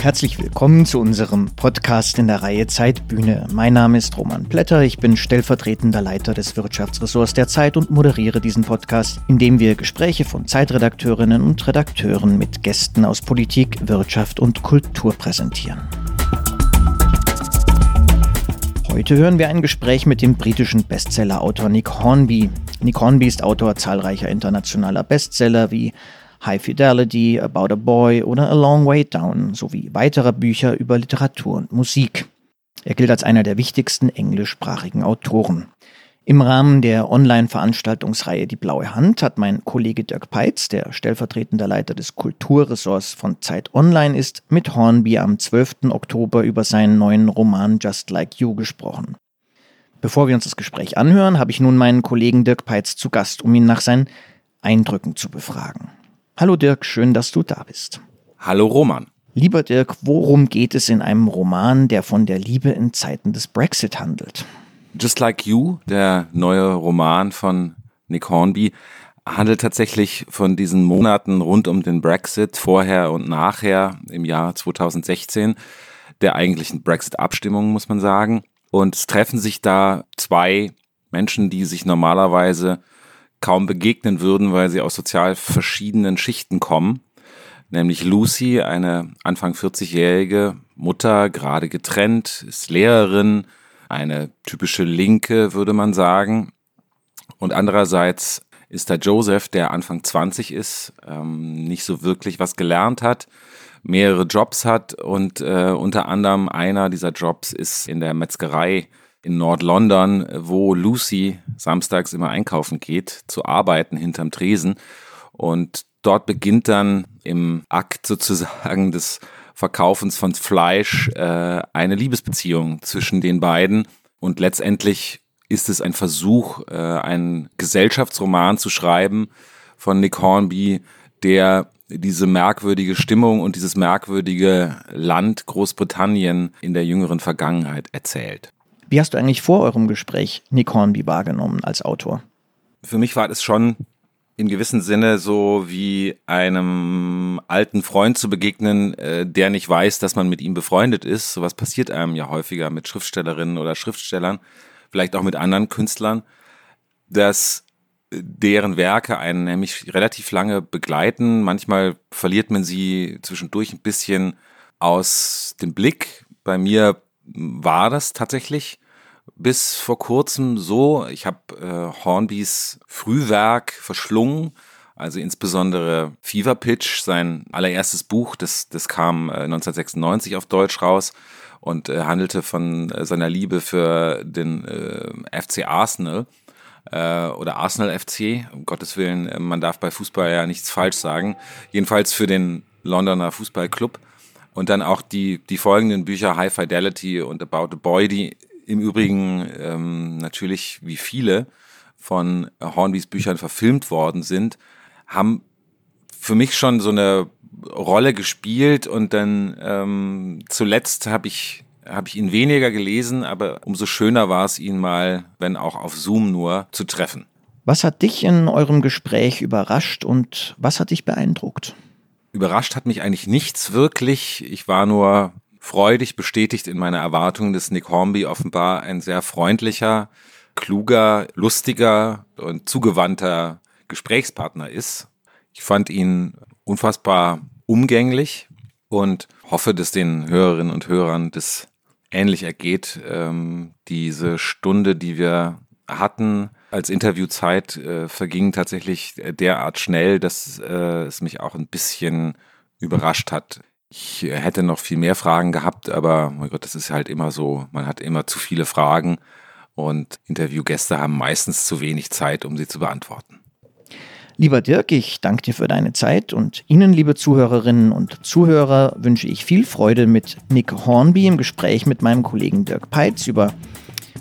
Herzlich willkommen zu unserem Podcast in der Reihe Zeitbühne. Mein Name ist Roman Blätter, ich bin stellvertretender Leiter des Wirtschaftsressorts der Zeit und moderiere diesen Podcast, in dem wir Gespräche von Zeitredakteurinnen und Redakteuren mit Gästen aus Politik, Wirtschaft und Kultur präsentieren. Heute hören wir ein Gespräch mit dem britischen Bestsellerautor Nick Hornby. Nick Hornby ist Autor zahlreicher internationaler Bestseller wie High Fidelity, About a Boy oder A Long Way Down sowie weiterer Bücher über Literatur und Musik. Er gilt als einer der wichtigsten englischsprachigen Autoren. Im Rahmen der Online-Veranstaltungsreihe Die Blaue Hand hat mein Kollege Dirk Peitz, der stellvertretender Leiter des Kulturressorts von Zeit Online ist, mit Hornby am 12. Oktober über seinen neuen Roman Just Like You gesprochen. Bevor wir uns das Gespräch anhören, habe ich nun meinen Kollegen Dirk Peitz zu Gast, um ihn nach seinen Eindrücken zu befragen. Hallo Dirk, schön, dass du da bist. Hallo Roman. Lieber Dirk, worum geht es in einem Roman, der von der Liebe in Zeiten des Brexit handelt? Just Like You, der neue Roman von Nick Hornby, handelt tatsächlich von diesen Monaten rund um den Brexit, vorher und nachher im Jahr 2016, der eigentlichen Brexit-Abstimmung, muss man sagen. Und es treffen sich da zwei Menschen, die sich normalerweise kaum begegnen würden, weil sie aus sozial verschiedenen Schichten kommen. Nämlich Lucy, eine Anfang 40-jährige Mutter, gerade getrennt, ist Lehrerin, eine typische Linke, würde man sagen. Und andererseits ist da Joseph, der Anfang 20 ist, ähm, nicht so wirklich was gelernt hat, mehrere Jobs hat und äh, unter anderem einer dieser Jobs ist in der Metzgerei in Nord-London, wo Lucy samstags immer einkaufen geht, zu arbeiten hinterm Tresen. Und dort beginnt dann im Akt sozusagen des Verkaufens von Fleisch äh, eine Liebesbeziehung zwischen den beiden. Und letztendlich ist es ein Versuch, äh, einen Gesellschaftsroman zu schreiben von Nick Hornby, der diese merkwürdige Stimmung und dieses merkwürdige Land Großbritannien in der jüngeren Vergangenheit erzählt. Wie hast du eigentlich vor eurem Gespräch Nick Hornby wahrgenommen als Autor? Für mich war es schon in gewissem Sinne so wie einem alten Freund zu begegnen, äh, der nicht weiß, dass man mit ihm befreundet ist. Sowas passiert einem ja häufiger mit Schriftstellerinnen oder Schriftstellern, vielleicht auch mit anderen Künstlern, dass deren Werke einen nämlich relativ lange begleiten. Manchmal verliert man sie zwischendurch ein bisschen aus dem Blick. Bei mir war das tatsächlich bis vor kurzem so. Ich habe äh, Hornbys Frühwerk verschlungen, also insbesondere Fever Pitch, sein allererstes Buch, das, das kam äh, 1996 auf Deutsch raus und äh, handelte von äh, seiner Liebe für den äh, FC Arsenal äh, oder Arsenal FC, um Gottes Willen, äh, man darf bei Fußball ja nichts falsch sagen, jedenfalls für den Londoner Fußballclub. Und dann auch die, die folgenden Bücher High Fidelity und About a Boy, die im Übrigen ähm, natürlich wie viele von Hornbys Büchern verfilmt worden sind, haben für mich schon so eine Rolle gespielt und dann ähm, zuletzt habe ich habe ich ihn weniger gelesen, aber umso schöner war es, ihn mal, wenn auch auf Zoom nur, zu treffen. Was hat dich in eurem Gespräch überrascht und was hat dich beeindruckt? Überrascht hat mich eigentlich nichts wirklich. Ich war nur freudig bestätigt in meiner Erwartung, dass Nick Hornby offenbar ein sehr freundlicher, kluger, lustiger und zugewandter Gesprächspartner ist. Ich fand ihn unfassbar umgänglich und hoffe, dass den Hörerinnen und Hörern das ähnlich ergeht. Ähm, diese Stunde, die wir hatten als Interviewzeit, äh, verging tatsächlich derart schnell, dass äh, es mich auch ein bisschen überrascht hat. Ich hätte noch viel mehr Fragen gehabt, aber mein Gott, das ist halt immer so. Man hat immer zu viele Fragen und Interviewgäste haben meistens zu wenig Zeit, um sie zu beantworten. Lieber Dirk, ich danke dir für deine Zeit und Ihnen, liebe Zuhörerinnen und Zuhörer, wünsche ich viel Freude mit Nick Hornby im Gespräch mit meinem Kollegen Dirk Peitz über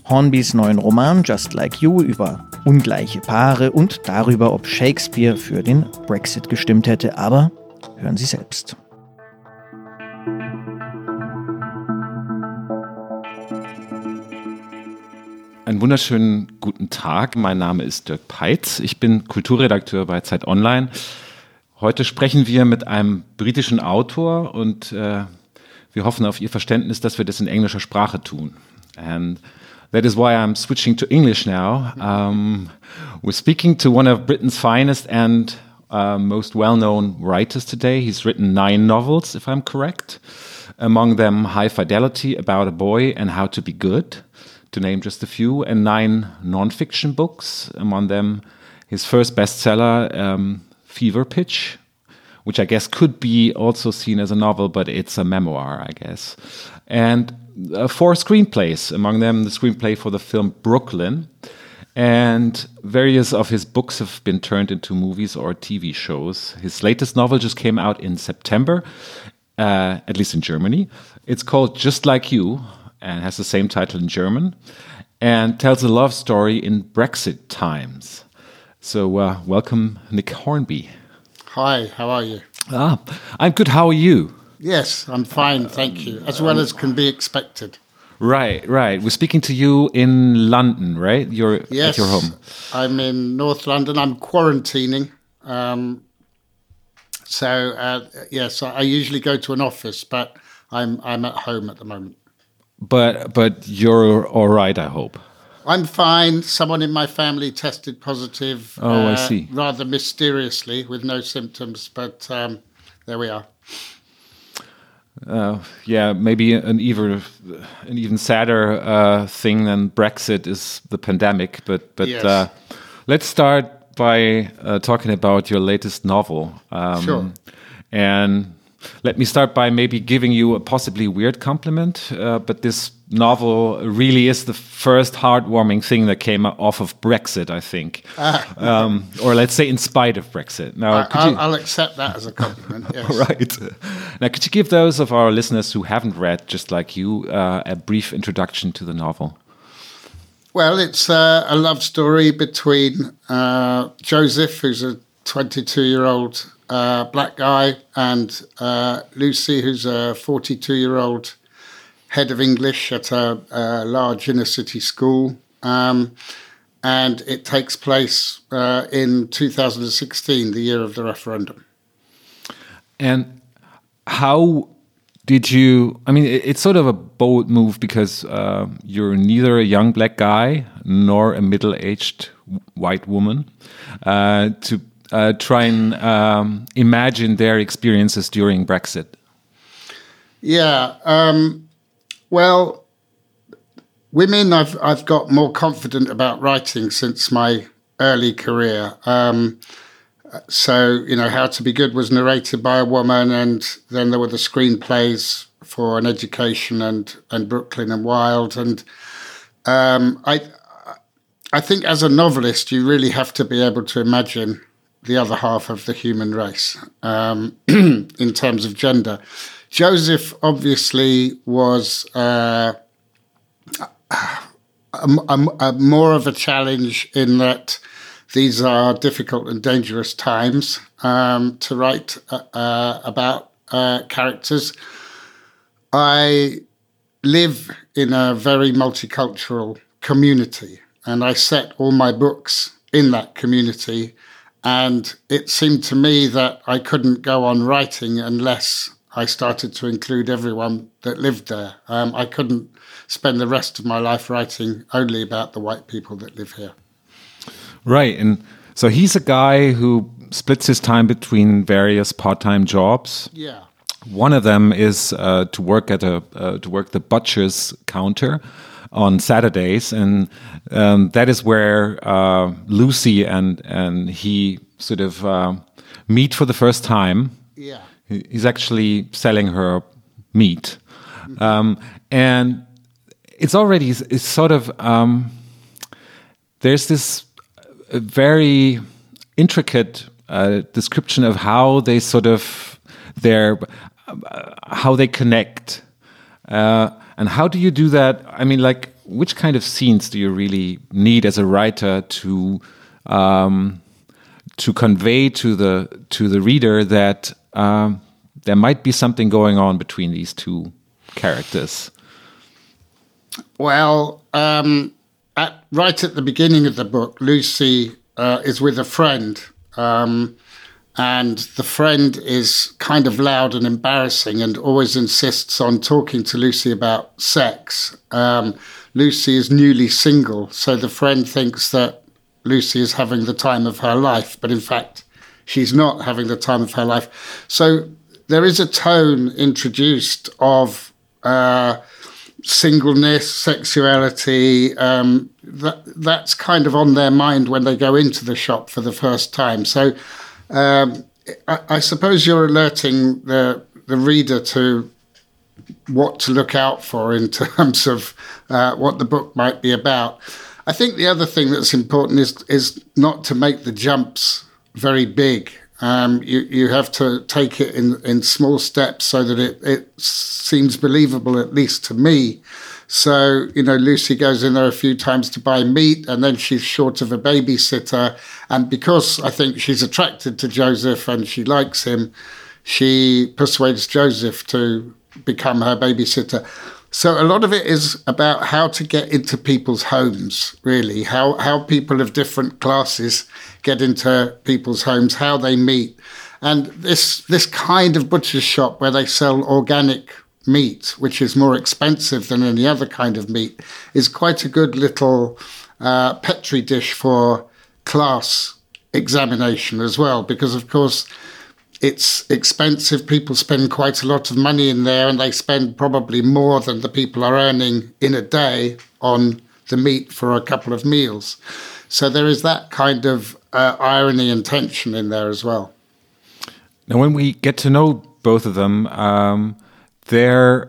Hornbys neuen Roman Just Like You, über ungleiche Paare und darüber, ob Shakespeare für den Brexit gestimmt hätte. Aber hören Sie selbst. Einen wunderschönen guten Tag. Mein Name ist Dirk Peitz. Ich bin Kulturredakteur bei Zeit Online. Heute sprechen wir mit einem britischen Autor und äh, Wir hoffen auf Ihr Verständnis, dass wir das in englischer Sprache tun. And that is why I'm switching to English now. Um, we're speaking to one of Britain's finest and uh, most well known writers today. He's written nine novels, if I'm correct, among them High Fidelity, About a Boy, and How to Be Good, to name just a few, and nine non-fiction books, among them his first bestseller, um, Fever Pitch, which I guess could be also seen as a novel, but it's a memoir, I guess. And uh, four screenplays, among them the screenplay for the film Brooklyn. And various of his books have been turned into movies or TV shows. His latest novel just came out in September, uh, at least in Germany. It's called Just Like You and has the same title in German and tells a love story in Brexit times. So, uh, welcome, Nick Hornby. Hi, how are you? Ah, I'm good. How are you? Yes, I'm fine, thank you. As well as can be expected. Right, right. We're speaking to you in London, right? You're Yes, at your home. I'm in North London. I'm quarantining. Um, so uh, yes, I I usually go to an office, but I'm I'm at home at the moment. But but you're all right, I hope. I'm fine. Someone in my family tested positive. uh, Oh, I see. Rather mysteriously, with no symptoms, but um, there we are. Uh, yeah, maybe an even an even sadder uh, thing than Brexit is the pandemic. But but Yes. uh, let's start by uh, talking about your latest novel. Um, Sure. And let me start by maybe giving you a possibly weird compliment. Uh, but this novel really is the first heartwarming thing that came off of Brexit, I think, um, or let's say in spite of Brexit. Now, I, could I'll, you- I'll accept that as a compliment. Yes. Right. Now, could you give those of our listeners who haven't read, just like you, uh, a brief introduction to the novel? Well, it's uh, a love story between uh, Joseph, who's a 22 year old uh, black guy, and uh, Lucy, who's a 42 year old head of English at a, a large inner city school. Um, and it takes place uh, in 2016, the year of the referendum. And how did you? I mean, it's sort of a bold move because uh, you're neither a young black guy nor a middle aged white woman uh, to uh, try and um, imagine their experiences during Brexit. Yeah. Um, well, women, I've I've got more confident about writing since my early career. Um, so you know, How to Be Good was narrated by a woman, and then there were the screenplays for an education and and Brooklyn and Wild, and um, I I think as a novelist, you really have to be able to imagine the other half of the human race um, in terms of gender. Joseph obviously was uh, a, a- a more of a challenge in that these are difficult and dangerous times um, to write uh, uh, about uh, characters. I live in a very multicultural community, and I set all my books in that community. And it seemed to me that I couldn't go on writing unless I started to include everyone that lived there. Um, I couldn't spend the rest of my life writing only about the white people that live here. Right. And so he's a guy who splits his time between various part time jobs. Yeah. One of them is uh, to work at a uh, to work the butcher's counter on Saturdays, and um, that is where uh, Lucy and and he sort of uh, meet for the first time. Yeah. He's actually selling her meat, um, and it's already it's sort of um, there's this uh, very intricate uh, description of how they sort of their uh, how they connect uh, and how do you do that? I mean like which kind of scenes do you really need as a writer to um, to convey to the to the reader that um, there might be something going on between these two characters? Well, um, at, right at the beginning of the book, Lucy uh, is with a friend, um, and the friend is kind of loud and embarrassing and always insists on talking to Lucy about sex. Um, Lucy is newly single, so the friend thinks that Lucy is having the time of her life, but in fact, she's not having the time of her life. So there is a tone introduced of uh, singleness, sexuality. Um, that that's kind of on their mind when they go into the shop for the first time. So um, I, I, suppose you're alerting the the reader to what to look out for in terms of uh, what the book might be about. I think the other thing that's important is is not to make the jumps very big. Um, you you have to take it in in small steps so that it it seems believable at least to me. So you know, Lucy goes in there a few times to buy meat, and then she's short of a babysitter. And because I think she's attracted to Joseph and she likes him, she persuades Joseph to become her babysitter. So a lot of it is about how to get into people's homes, really, how how people of different classes get into people's homes, how they meet. And this this kind of butcher's shop where they sell organic meat, which is more expensive than any other kind of meat, is quite a good little uh, petri dish for class examination as well, because of course it's expensive. People spend quite a lot of money in there, and they spend probably more than the people are earning in a day on the meat for a couple of meals. So there is that kind of uh, irony and tension in there as well. Now, when we get to know both of them, um, there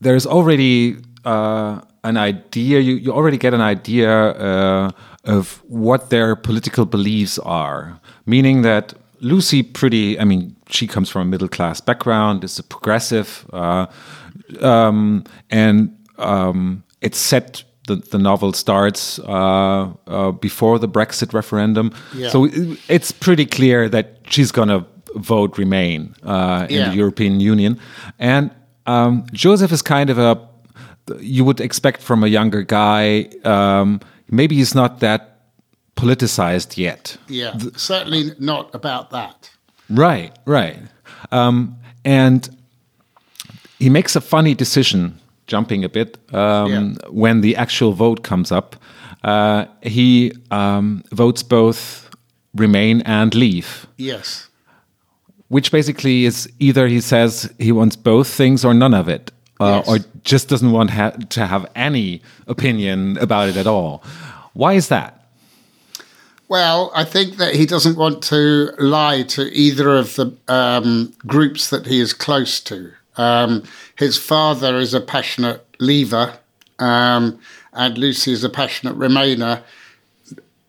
there's already uh, an idea. You you already get an idea uh, of what their political beliefs are, meaning that Lucy pretty. I mean, she comes from a middle class background. Is a progressive, uh, um, and um, it's set. The, the novel starts uh, uh, before the Brexit referendum, yeah. so it's pretty clear that she's gonna vote Remain uh, in yeah. the European Union, and um, Joseph is kind of a you would expect from a younger guy. Um, maybe he's not that politicized yet. Yeah, certainly not about that. Right, right. Um, and he makes a funny decision, jumping a bit, um, yeah. when the actual vote comes up. Uh, he um, votes both remain and leave. Yes. Which basically is either he says he wants both things or none of it, uh, yes. or just doesn't want ha to have any opinion about it at all. Why is that? Well, I think that he doesn't want to lie to either of the um, groups that he is close to. Um, his father is a passionate leaver, um, and Lucy is a passionate remainer.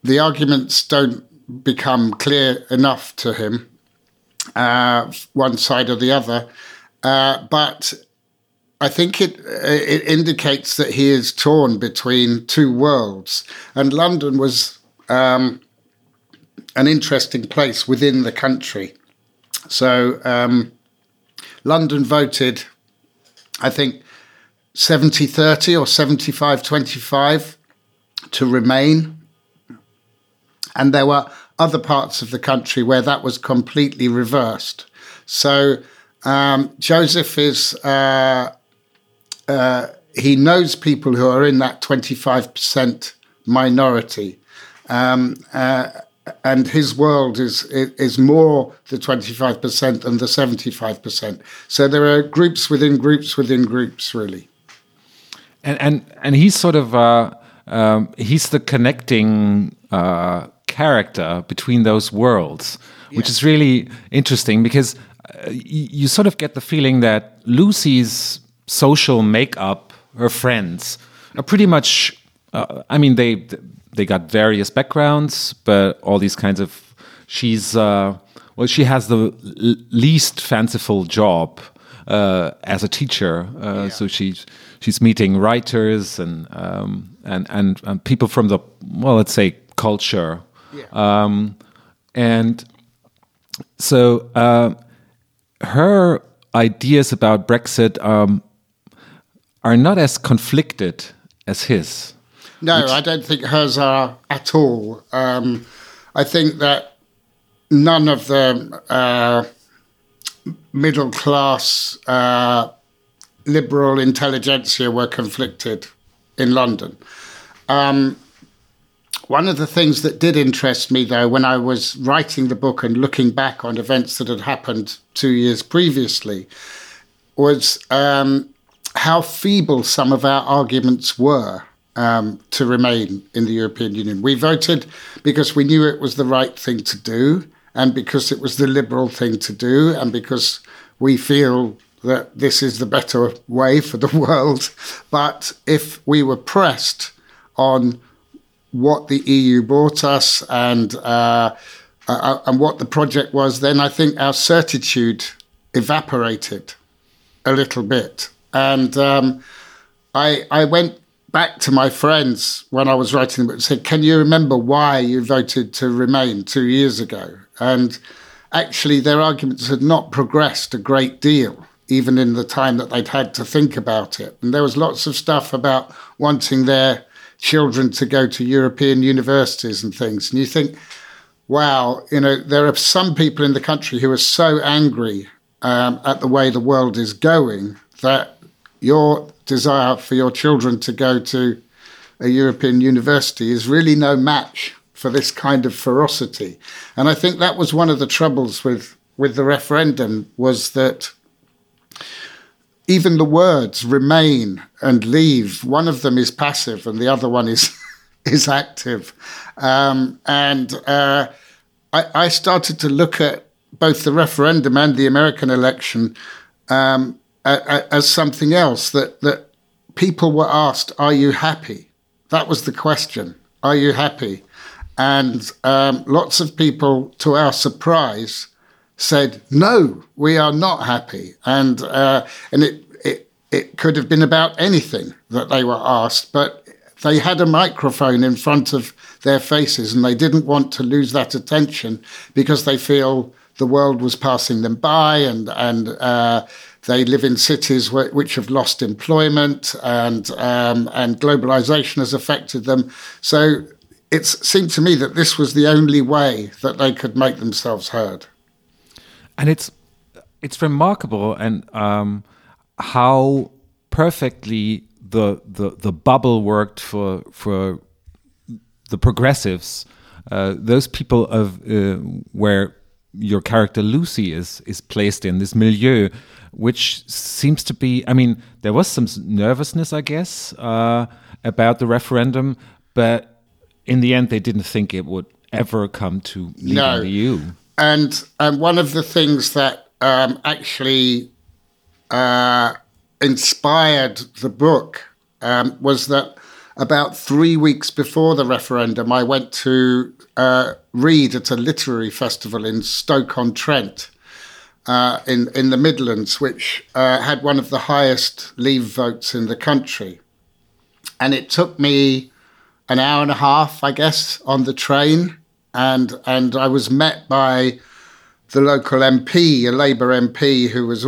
The arguments don't become clear enough to him, uh, one side or the other. Uh, but I think it it indicates that he is torn between two worlds, and London was um, an interesting place within the country. So um, London voted, I think, 70 30 or 75 25 to remain. And there were other parts of the country where that was completely reversed. So um, Joseph is, uh, uh, he knows people who are in that 25% minority. Um, uh, and his world is is more the 25% than the 75%. So there are groups within groups within groups, really. And and and he's sort of uh, um, he's the connecting uh, character between those worlds, which is really interesting because uh, you sort of get the feeling that Lucy's social makeup, her friends, are pretty much. Uh, I mean, they they got various backgrounds, but all these kinds of she's uh, well, she has the least fanciful job uh, as a teacher. Uh, yeah. So she's she's meeting writers and, um, and, and and people from the well, let's say culture, yeah. um, and so uh, her ideas about Brexit um, are not as conflicted as his. No. I don't think hers are at all. Um, I think that none of the uh, middle class uh, liberal intelligentsia were conflicted in London. Um, one of the things that did interest me, though, when I was writing the book and looking back on events that had happened two years previously, was um, how feeble some of our arguments were um, to remain in the European Union. We voted because we knew it was the right thing to do, and because it was the liberal thing to do, and because we feel that this is the better way for the world. But if we were pressed on what the EU brought us and uh, uh, and what the project was, then I think our certitude evaporated a little bit. And um, I I went back to my friends when I was writing the book and said, "Can you remember why you voted to remain two years ago?" And actually, their arguments had not progressed a great deal even in the time that they'd had to think about it. And there was lots of stuff about wanting their children to go to European universities and things. And you think, wow, you know, there are some people in the country who are so angry um, at the way the world is going that your desire for your children to go to a European university is really no match for this kind of ferocity. And I think that was one of the troubles with, with the referendum was that even the words remain and leave, one of them is passive and the other one is is active. Um, and uh, I, I, started to look at both the referendum and the American election um, as something else that that people were asked, "Are you happy?" That was the question. Are you happy? And um, lots of people, to our surprise, said, "No, we are not happy," and uh, and it, it it could have been about anything that they were asked, but they had a microphone in front of their faces, and they didn't want to lose that attention because they feel the world was passing them by, and and uh, they live in cities which have lost employment, and um, and globalization has affected them. So it seemed to me that this was the only way that they could make themselves heard and it's it's remarkable and um, how perfectly the, the the bubble worked for for the progressives, uh, those people of uh, where your character Lucy is is placed in this milieu, which seems to be. I mean, there was some nervousness, I guess, uh, about the referendum, but in the end, they didn't think it would ever come to leaving no. the EU and and one of the things that um, actually uh, inspired the book um, was that about three weeks before the referendum, I went to uh, read at a literary festival in Stoke on Trent. Uh, in in the Midlands, which uh, had one of the highest leave votes in the country, and it took me an hour and a half, I guess, on the train and and I was met by the local MP, a Labour MP, who was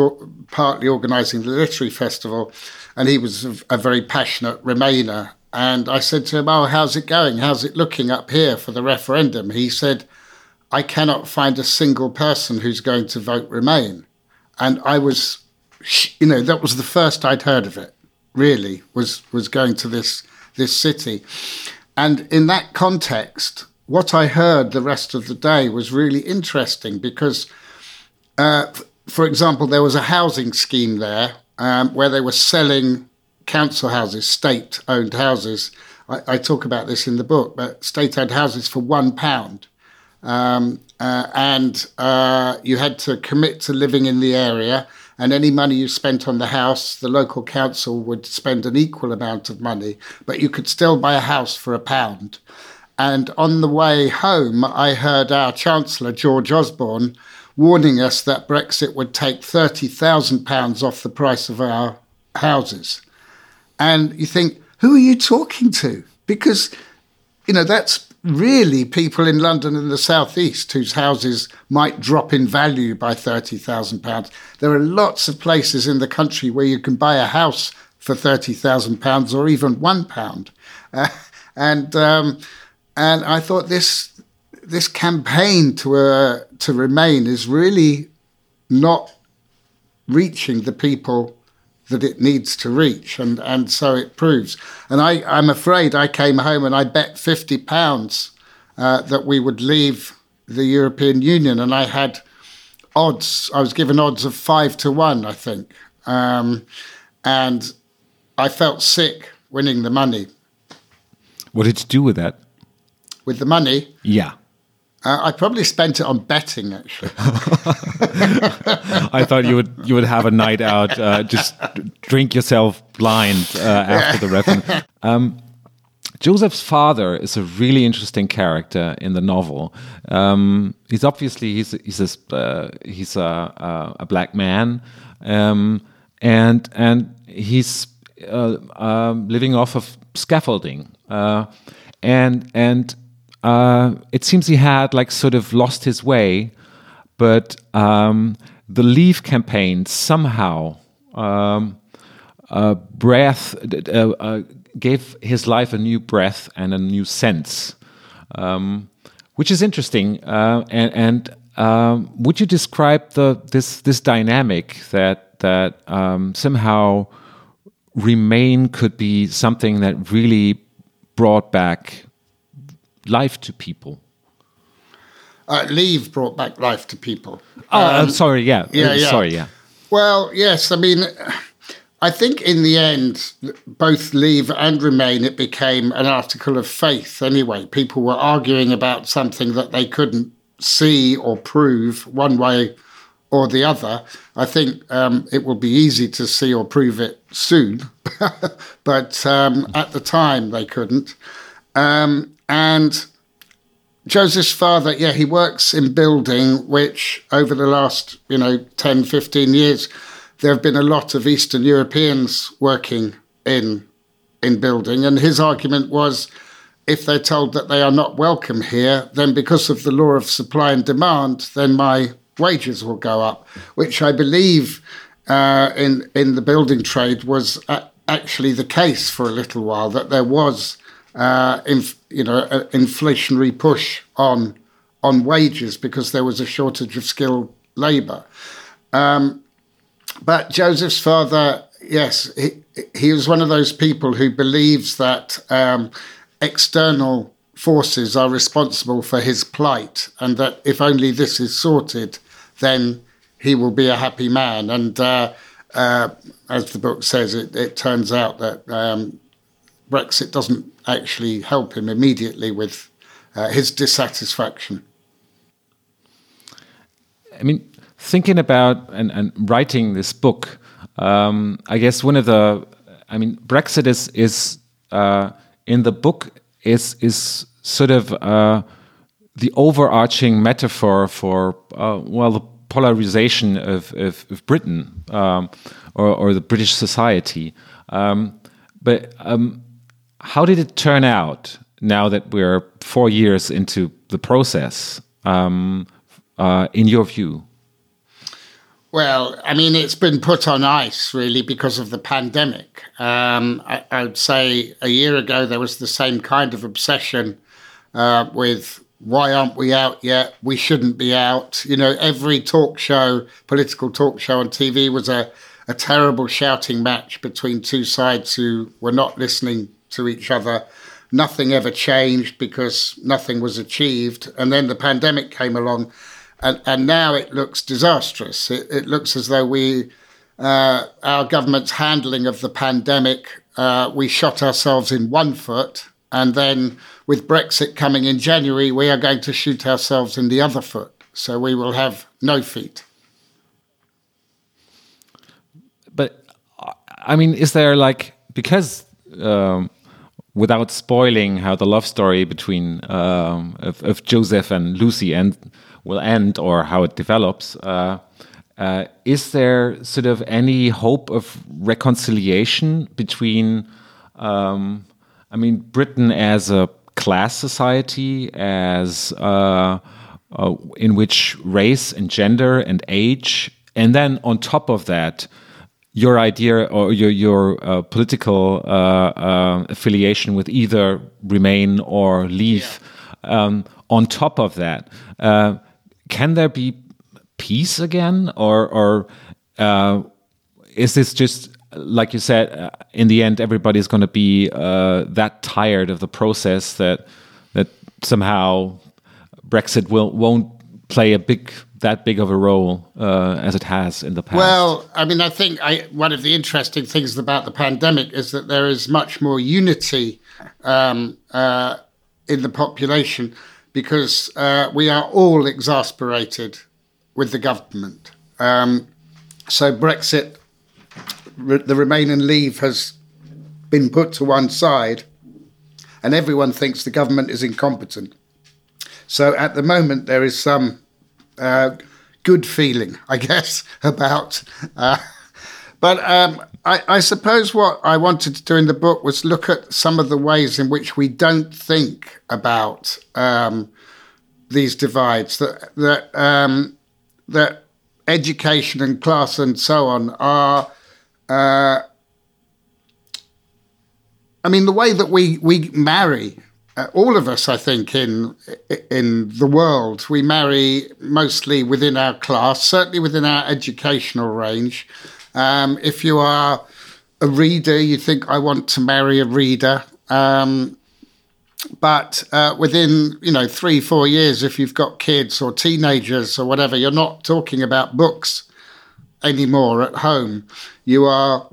partly organising the literary festival, and he was a, a very passionate Remainer. And I said to him, "Oh, how's it going? How's it looking up here for the referendum?" He said, "I cannot find a single person who's going to vote Remain," and I was, you know, that was the first I'd heard of it. Really, was was going to this this city, and in that context, what I heard the rest of the day was really interesting because, uh, for example, there was a housing scheme there um, where they were selling council houses, state owned houses. I, I, talk about this in the book, but state owned houses for one pound. Um, uh, and uh, you had to commit to living in the area, and any money you spent on the house, the local council would spend an equal amount of money, but you could still buy a house for a pound. And on the way home, I heard our Chancellor, George Osborne, warning us that Brexit would take £30,000 off the price of our houses. And you think, who are you talking to? Because, you know, that's really people in London and the southeast whose houses might drop in value by £30,000. There are lots of places in the country where you can buy a house for £30,000 or even £1. Uh, and um, and I thought this this campaign to uh, to remain is really not reaching the people that it needs to reach, and and so it proves. And I I'm afraid I came home and I bet fifty pounds uh, that we would leave the European Union, and I had odds. I was given odds of five to one, I think, um, and I felt sick winning the money. What did you do with that? With the money, Yeah. uh, I probably spent it on betting. Actually, I thought you would you would have a night out, uh, just drink yourself blind uh, after the referendum. Um, Joseph's father is a really interesting character in the novel. Um, he's obviously he's he's a, uh, he's a, a, a black man, um, and and he's uh, um, living off of scaffolding, uh, and and uh, it seems he had like sort of lost his way, but um, the Leave campaign somehow um, uh, breath uh, gave his life a new breath and a new sense, um, which is interesting. Uh, and and um, would you describe the this this dynamic that that um, somehow remain could be something that really brought back life to people? uh, leave brought back life to people. Oh, I'm sorry. Yeah. Um, yeah, yeah. Sorry. Yeah. Well, yes. I mean, I think in the end, both Leave and Remain, it became an article of faith anyway. People were arguing about something that they couldn't see or prove one way or the other. I think um, it will be easy to see or prove it soon, but um, at the time they couldn't. Um, and Joseph's father, yeah, he works in building, which over the last, you know, 10, 15 years, there have been a lot of Eastern Europeans working in in building. And his argument was if they're told that they are not welcome here, then because of the law of supply and demand, then my wages will go up, which I believe uh, in in the building trade was a- actually the case for a little while, that there was uh, inf- you know, inflationary push on on wages because there was a shortage of skilled labour. Um, but Joseph's father, yes, he, he was one of those people who believes that um, external forces are responsible for his plight, and that if only this is sorted, then he will be a happy man. And uh, uh, as the book says, it, it turns out that um, Brexit doesn't actually help him immediately with uh, his dissatisfaction. I mean, thinking about and, and writing this book, um, I guess one of the, I mean, Brexit is is uh, in the book is is sort of uh, the overarching metaphor for uh, well the polarization of of, of Britain um, or or the British society. Um, but um, how did it turn out now that we're four years into the process? Um, uh, in your view? Well, I mean, it's been put on ice really because of the pandemic. Um, I, I would say a year ago there was the same kind of obsession uh, with why aren't we out yet? We shouldn't be out. You know, every talk show, political talk show on TV was a, a terrible shouting match between two sides who were not listening to each other. Nothing ever changed because nothing was achieved. And then the pandemic came along and, and now it looks disastrous. It, it looks as though we, uh, our government's handling of the pandemic, uh, we shot ourselves in one foot, and then with Brexit coming in January, we are going to shoot ourselves in the other foot. So we will have no feet. But I mean, is there like because um, without spoiling how the love story between um, of, of Joseph and Lucy and will end or how it develops? Uh, uh, is there sort of any hope of reconciliation between, um, I mean, Britain as a class society, as uh, uh, in which race and gender and age, and then on top of that, your idea or your your uh, political uh, uh, affiliation with either Remain or Leave. um, on top of that, uh, can there be peace again, or or uh, is this just like you said? In the end, everybody's going to be uh, that tired of the process that that somehow Brexit will won't play a big that big of a role uh, as it has in the past? Well, I mean, I think I, one of the interesting things about the pandemic is that there is much more unity um, uh, in the population because uh, we are all exasperated with the government. Um, so Brexit, re- the Remain and Leave has been put to one side, and everyone thinks the government is incompetent. So at the moment, there is some uh, good feeling, I guess, about. Uh, but um, I, I, suppose what I wanted to do in the book was look at some of the ways in which we don't think about um, these divides. That that um, that education and class and so on are. Uh, I mean, the way that we we marry uh, all of us, I think, in in the world, we marry mostly within our class, certainly within our educational range. Um, if you are a reader, you think I want to marry a reader. Um, but uh, within you know three four years, if you've got kids or teenagers or whatever, you're not talking about books anymore at home. You are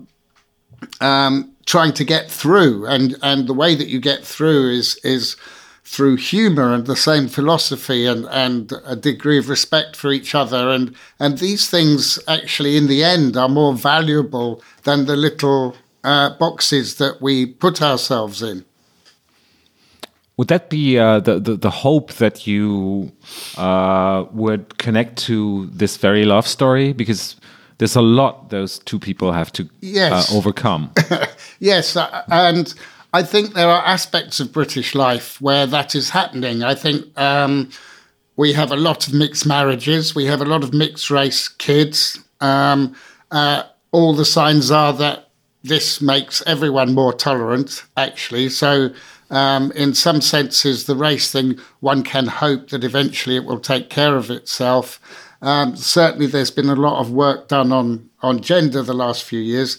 um, trying to get through, and and the way that you get through is is through humor and the same philosophy and and a degree of respect for each other, and and these things actually in the end are more valuable than the little uh, boxes that we put ourselves in. Would that be uh, the, the, the hope that you uh, would connect to this very love story? Because there's a lot those two people have to uh, yes. uh, overcome. yes, uh, and I think there are aspects of British life where that is happening. I think um, we have a lot of mixed marriages, we have a lot of mixed race kids. Um, uh, all the signs are that this makes everyone more tolerant, actually. So, um, in some senses, the race thing, one can hope that eventually it will take care of itself. Um, certainly, there's been a lot of work done on on gender the last few years.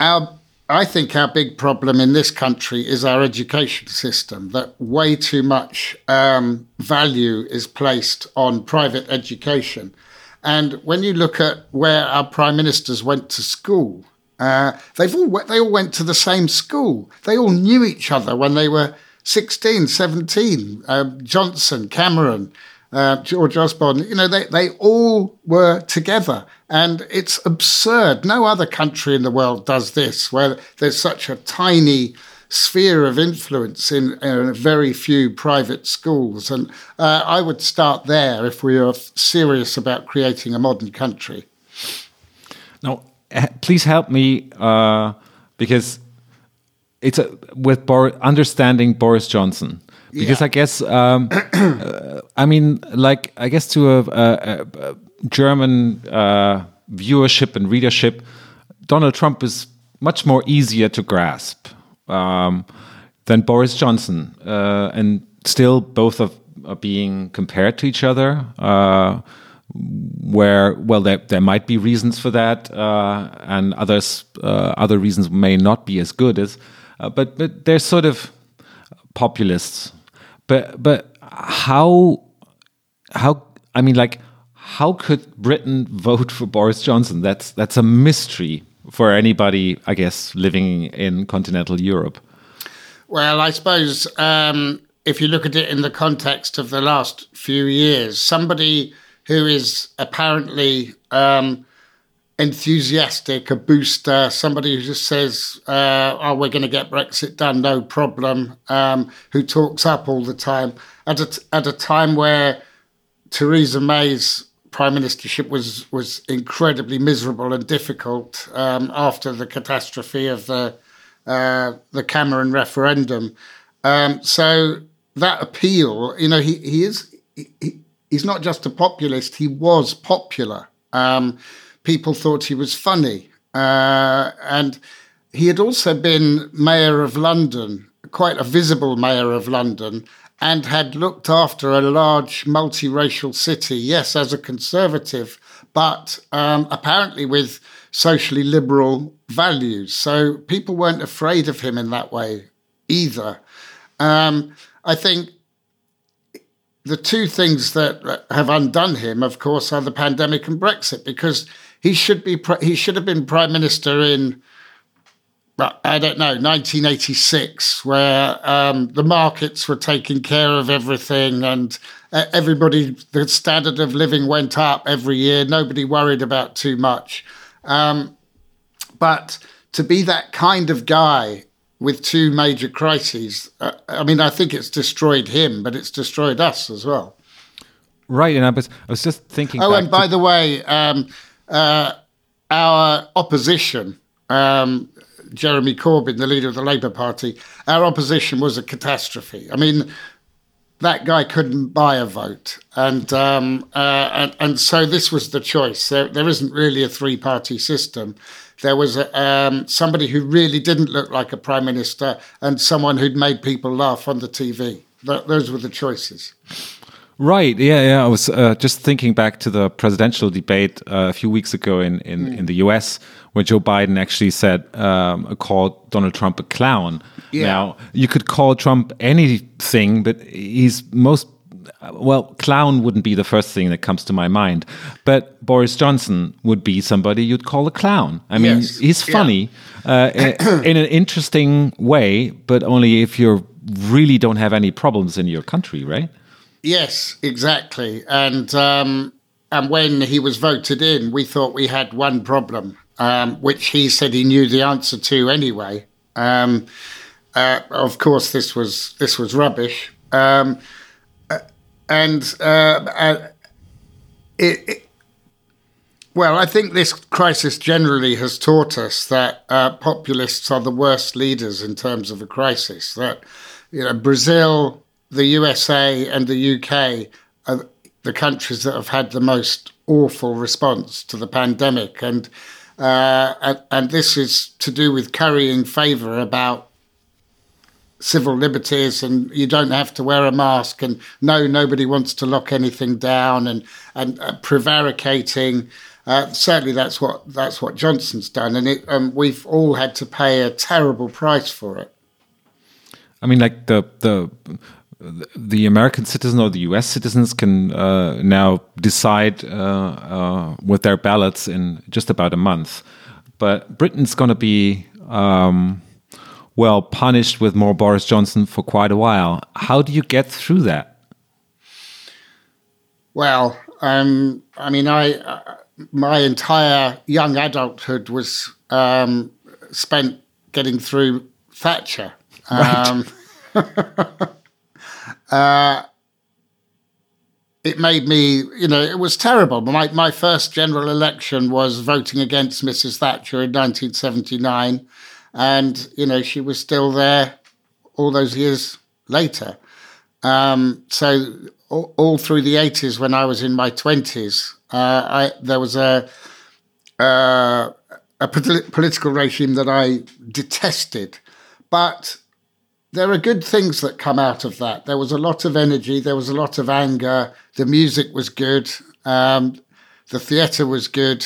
Our, I think our big problem in this country is our education system. That way too much um, value is placed on private education, and when you look at where our prime ministers went to school, uh, they've all they all went to the same school. They all knew each other when they were 16, 17. Uh, Johnson, Cameron uh, George Osborne, you know, they, they all were together. And it's absurd. No other country in the world does this, where there's such a tiny sphere of influence in, in very few private schools. And uh, I would start there if we are serious about creating a modern country. Now, please help me uh, because it's a, with understanding Boris Johnson because yeah. I guess um, uh, I mean like I guess to a, a, a German uh, viewership and readership, Donald Trump is much more easier to grasp um, than Boris Johnson, uh, and still both of are being compared to each other. Uh, where well there there might be reasons for that, uh, and others uh, other reasons may not be as good as, but but they're sort of populists but but how how I mean like how could Britain vote for Boris Johnson? That's that's a mystery for anybody, I guess, living in continental Europe. Well, I suppose um, if you look at it in the context of the last few years, somebody who is apparently um, enthusiastic, a booster, somebody who just says, uh, "Oh, we're going to get Brexit done, no problem," um, who talks up all the time at a at a time where Theresa May's prime ministership was was incredibly miserable and difficult um, after the catastrophe of the uh, the Cameron referendum. Um, so that appeal, you know, he he is he, he's not just a populist; he was popular. Um, people thought he was funny. Uh, and he had also been mayor of London, quite a visible mayor of London, and had looked after a large multiracial city, yes, as a conservative, but um, apparently with socially liberal values. So people weren't afraid of him in that way either. Um, I think the two things that have undone him, of course, are the pandemic and Brexit, because he should be he should have been prime minister in I don't know 1986, where um, the markets were taking care of everything and everybody the standard of living went up every year. Nobody worried about too much, um, but to be that kind of guy with two major crises. Uh, I mean, I think it's destroyed him, but it's destroyed us as well. Right, and I was, I was just thinking. Oh, and by the way, um, uh, our opposition, um, Jeremy Corbyn, the leader of the Labour Party, our opposition was a catastrophe. I mean, that guy couldn't buy a vote, and um, uh, and, and so this was the choice. There, there isn't really a three-party system there was a, um, somebody who really didn't look like a prime minister and someone who'd made people laugh on the TV. Th- those were the choices. Right. Yeah. Yeah. I was uh, just thinking back to the presidential debate uh, a few weeks ago in in, mm. in the U.S. where Joe Biden actually said um, called Donald Trump a clown. Yeah. Now you could call Trump anything, but he's most well, clown wouldn't be the first thing that comes to my mind, but Boris Johnson would be somebody you'd call a clown. I mean, yes. he's funny yeah. uh, in an interesting way, but only if you really don't have any problems in your country, right? Yes, exactly. And um, and when he was voted in, we thought we had one problem, um, which he said he knew the answer to anyway. Um, uh, of course, this was this was rubbish. Um, and uh, uh, it, it, well, I think this crisis generally has taught us that uh, populists are the worst leaders in terms of a crisis. That you know, Brazil, the USA, and the UK are the countries that have had the most awful response to the pandemic, and uh, and, and this is to do with currying favour about civil liberties and you don't have to wear a mask and no nobody wants to lock anything down and and uh, prevaricating. Uh, certainly that's what that's what Johnson's done and it um, we've all had to pay a terrible price for it. I mean like the the the American citizen or the U.S. citizens can uh, now decide uh, uh, with their ballots in just about a month, but Britain's going to be um, well, punished with more Boris Johnson for quite a while. How do you get through that? Well, um, I mean, I uh, my entire young adulthood was um, spent getting through Thatcher. Um, uh, it made me, you know, it was terrible. My my first general election was voting against Mrs. Thatcher in 1979 and you know she was still there all those years later. Um, so all, all, through the eighties, when I was in my twenties, uh, I there was a uh, a politi- political regime that I detested, but there are good things that come out of that. There was a lot of energy, there was a lot of anger. The music was good, um, the theatre was good.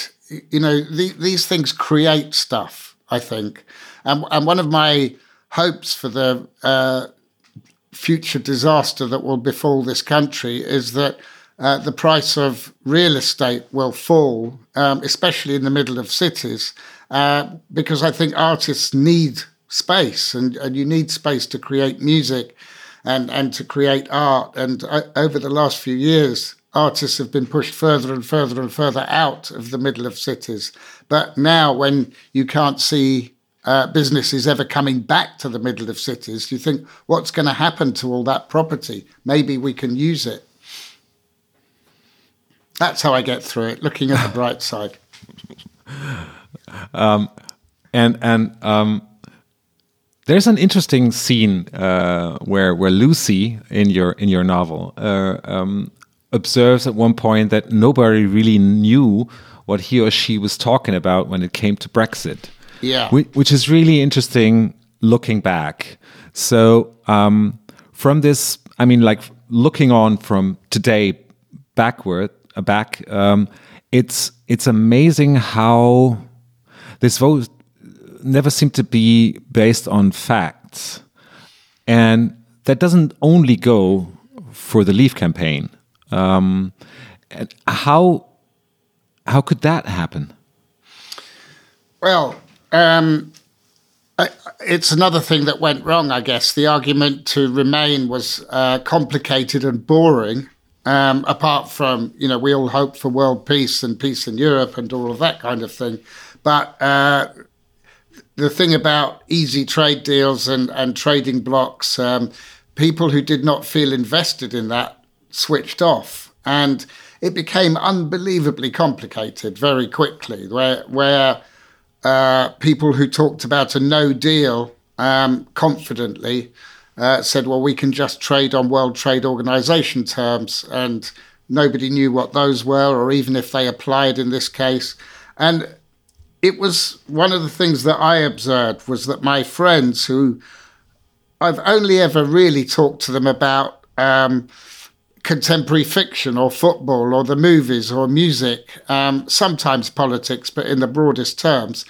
You know, the, these things create stuff. I think. And, and one of my hopes for the uh, future disaster that will befall this country is that uh, the price of real estate will fall, um, especially in the middle of cities, uh, because I think artists need space and, and you need space to create music and, and to create art. And uh, over the last few years, artists have been pushed further and further and further out of the middle of cities. But now, when you can't see uh, businesses ever coming back to the middle of cities, you think, what's going to happen to all that property? Maybe we can use it. That's how I get through it, looking at the bright side. Um, and and um, there's an interesting scene uh, where where Lucy in your in your novel uh, um, observes at one point that nobody really knew what he or she was talking about when it came to Brexit. Yeah. Which, is really interesting looking back. So, um, from this I mean, like looking on from today backward, uh, back, um, it's it's amazing how this vote never seemed to be based on facts, and that doesn't only go for the Leave campaign. Um, and how how could that happen? Well, um, it's another thing that went wrong, I guess. The argument to remain was uh, complicated and boring. Um, apart from, you know, we all hoped for world peace and peace in Europe and all of that kind of thing. But uh, the thing about easy trade deals and, and trading blocs, um, people who did not feel invested in that switched off. And it became unbelievably complicated very quickly, where, where uh, people who talked about a no deal um, confidently uh, said, well, we can just trade on World Trade Organization terms. And nobody knew what those were, or even if they applied in this case. And it was one of the things that I observed was that my friends who I've only ever really talked to them about um, contemporary fiction or football or the movies or music, um, sometimes politics, but in the broadest terms,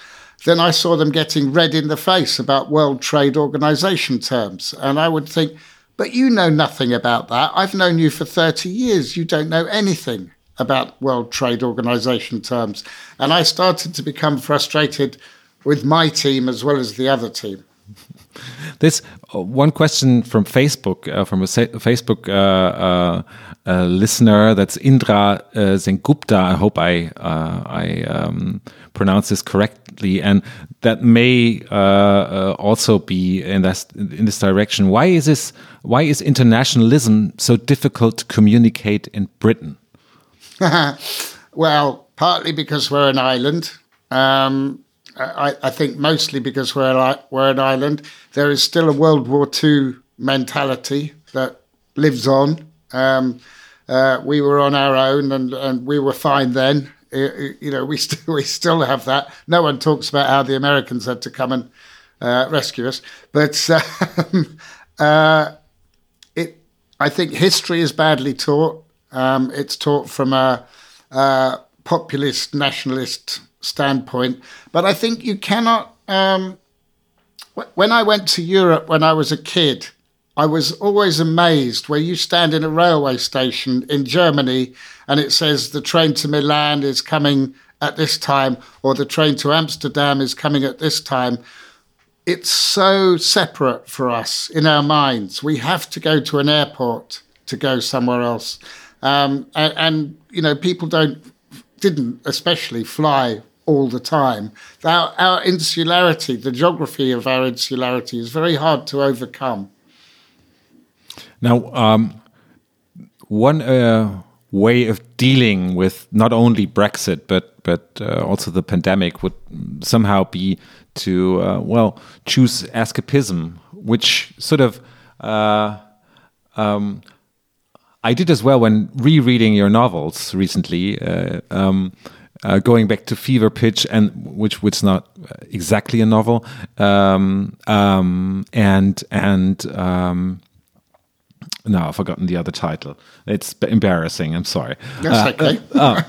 then I saw them getting red in the face about World Trade Organization terms. And I would think, but you know nothing about that. I've known you for 30 years. You don't know anything about World Trade Organization terms. And I started to become frustrated with my team as well as the other team. This uh, one question from Facebook, uh, from a Facebook uh, uh, uh, listener, that's Indra uh, Sengupta. I hope I I um, pronounce this correctly, and that may also be in this in this direction. Why is this? Why is internationalism so difficult to communicate in Britain? well, partly because we're an island. Um, I, I, think mostly because we're, a, we're an island. There is still a World War II mentality that lives on. Um, uh, we were on our own and, and we were fine then. It, you know, we still we still have that. No one talks about how the Americans had to come and uh, rescue us, but um, uh, it. I think history is badly taught. Um, it's taught from a, a populist nationalist standpoint. But I think you cannot. Um, when I went to Europe when I was a kid, I was always amazed where you stand in a railway station in Germany and it says the train to Milan is coming at this time or the train to Amsterdam is coming at this time. It's so separate for us in our minds. We have to go to an airport to go somewhere else. Um, and, and, you know, people don't, didn't especially fly all the time. Our, our insularity, the geography of our insularity, is very hard to overcome. Now, um, one uh, way of dealing with not only Brexit but but uh, also the pandemic would somehow be to uh, well choose escapism, which sort of. Uh, um, I did as well when rereading your novels recently. Uh, um, uh, going back to Fever Pitch, and which which is not exactly a novel, um, um, and and um, no, I've forgotten the other title. It's embarrassing. I'm sorry. That's uh, okay. Uh,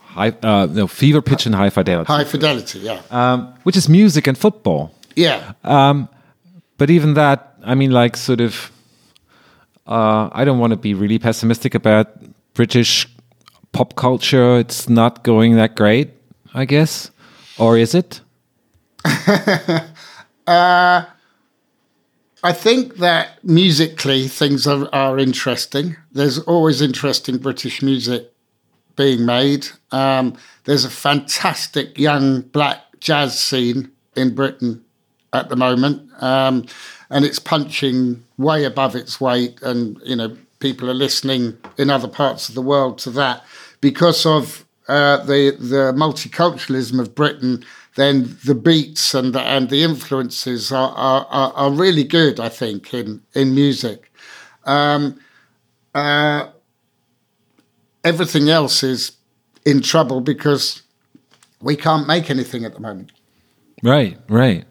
high, uh, no, Fever Pitch and High Fidelity. High Fidelity, yeah. Um, which is music and football. Yeah. Um, but even that, I mean, like, sort of. Uh, I don't want to be really pessimistic about British pop culture, it's not going that great, I guess. Or is it? uh, I think that musically things are, are interesting. There's always interesting British music being made. Um, there's a fantastic young black jazz scene in Britain at the moment, um, and it's punching way above its weight. And you know, people are listening in other parts of the world to that because of uh, the the multiculturalism of Britain, then the beats and the, and the influences are, are, are really good. I think in in music. Um, uh, everything else is in trouble because we can't make anything at the moment. Right, right.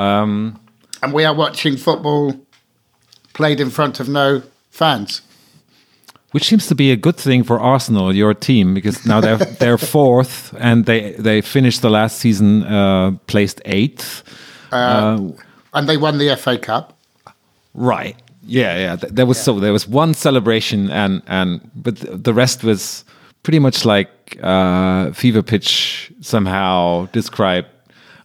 Um, and we are watching football played in front of no fans. Which seems to be a good thing for Arsenal, your team, because now they're they're fourth and they they finished the last season uh, placed eighth. Uh, and they won the FA Cup. Right. Yeah, yeah. There was so there was one celebration and and but the rest was pretty much like uh, fever pitch somehow described.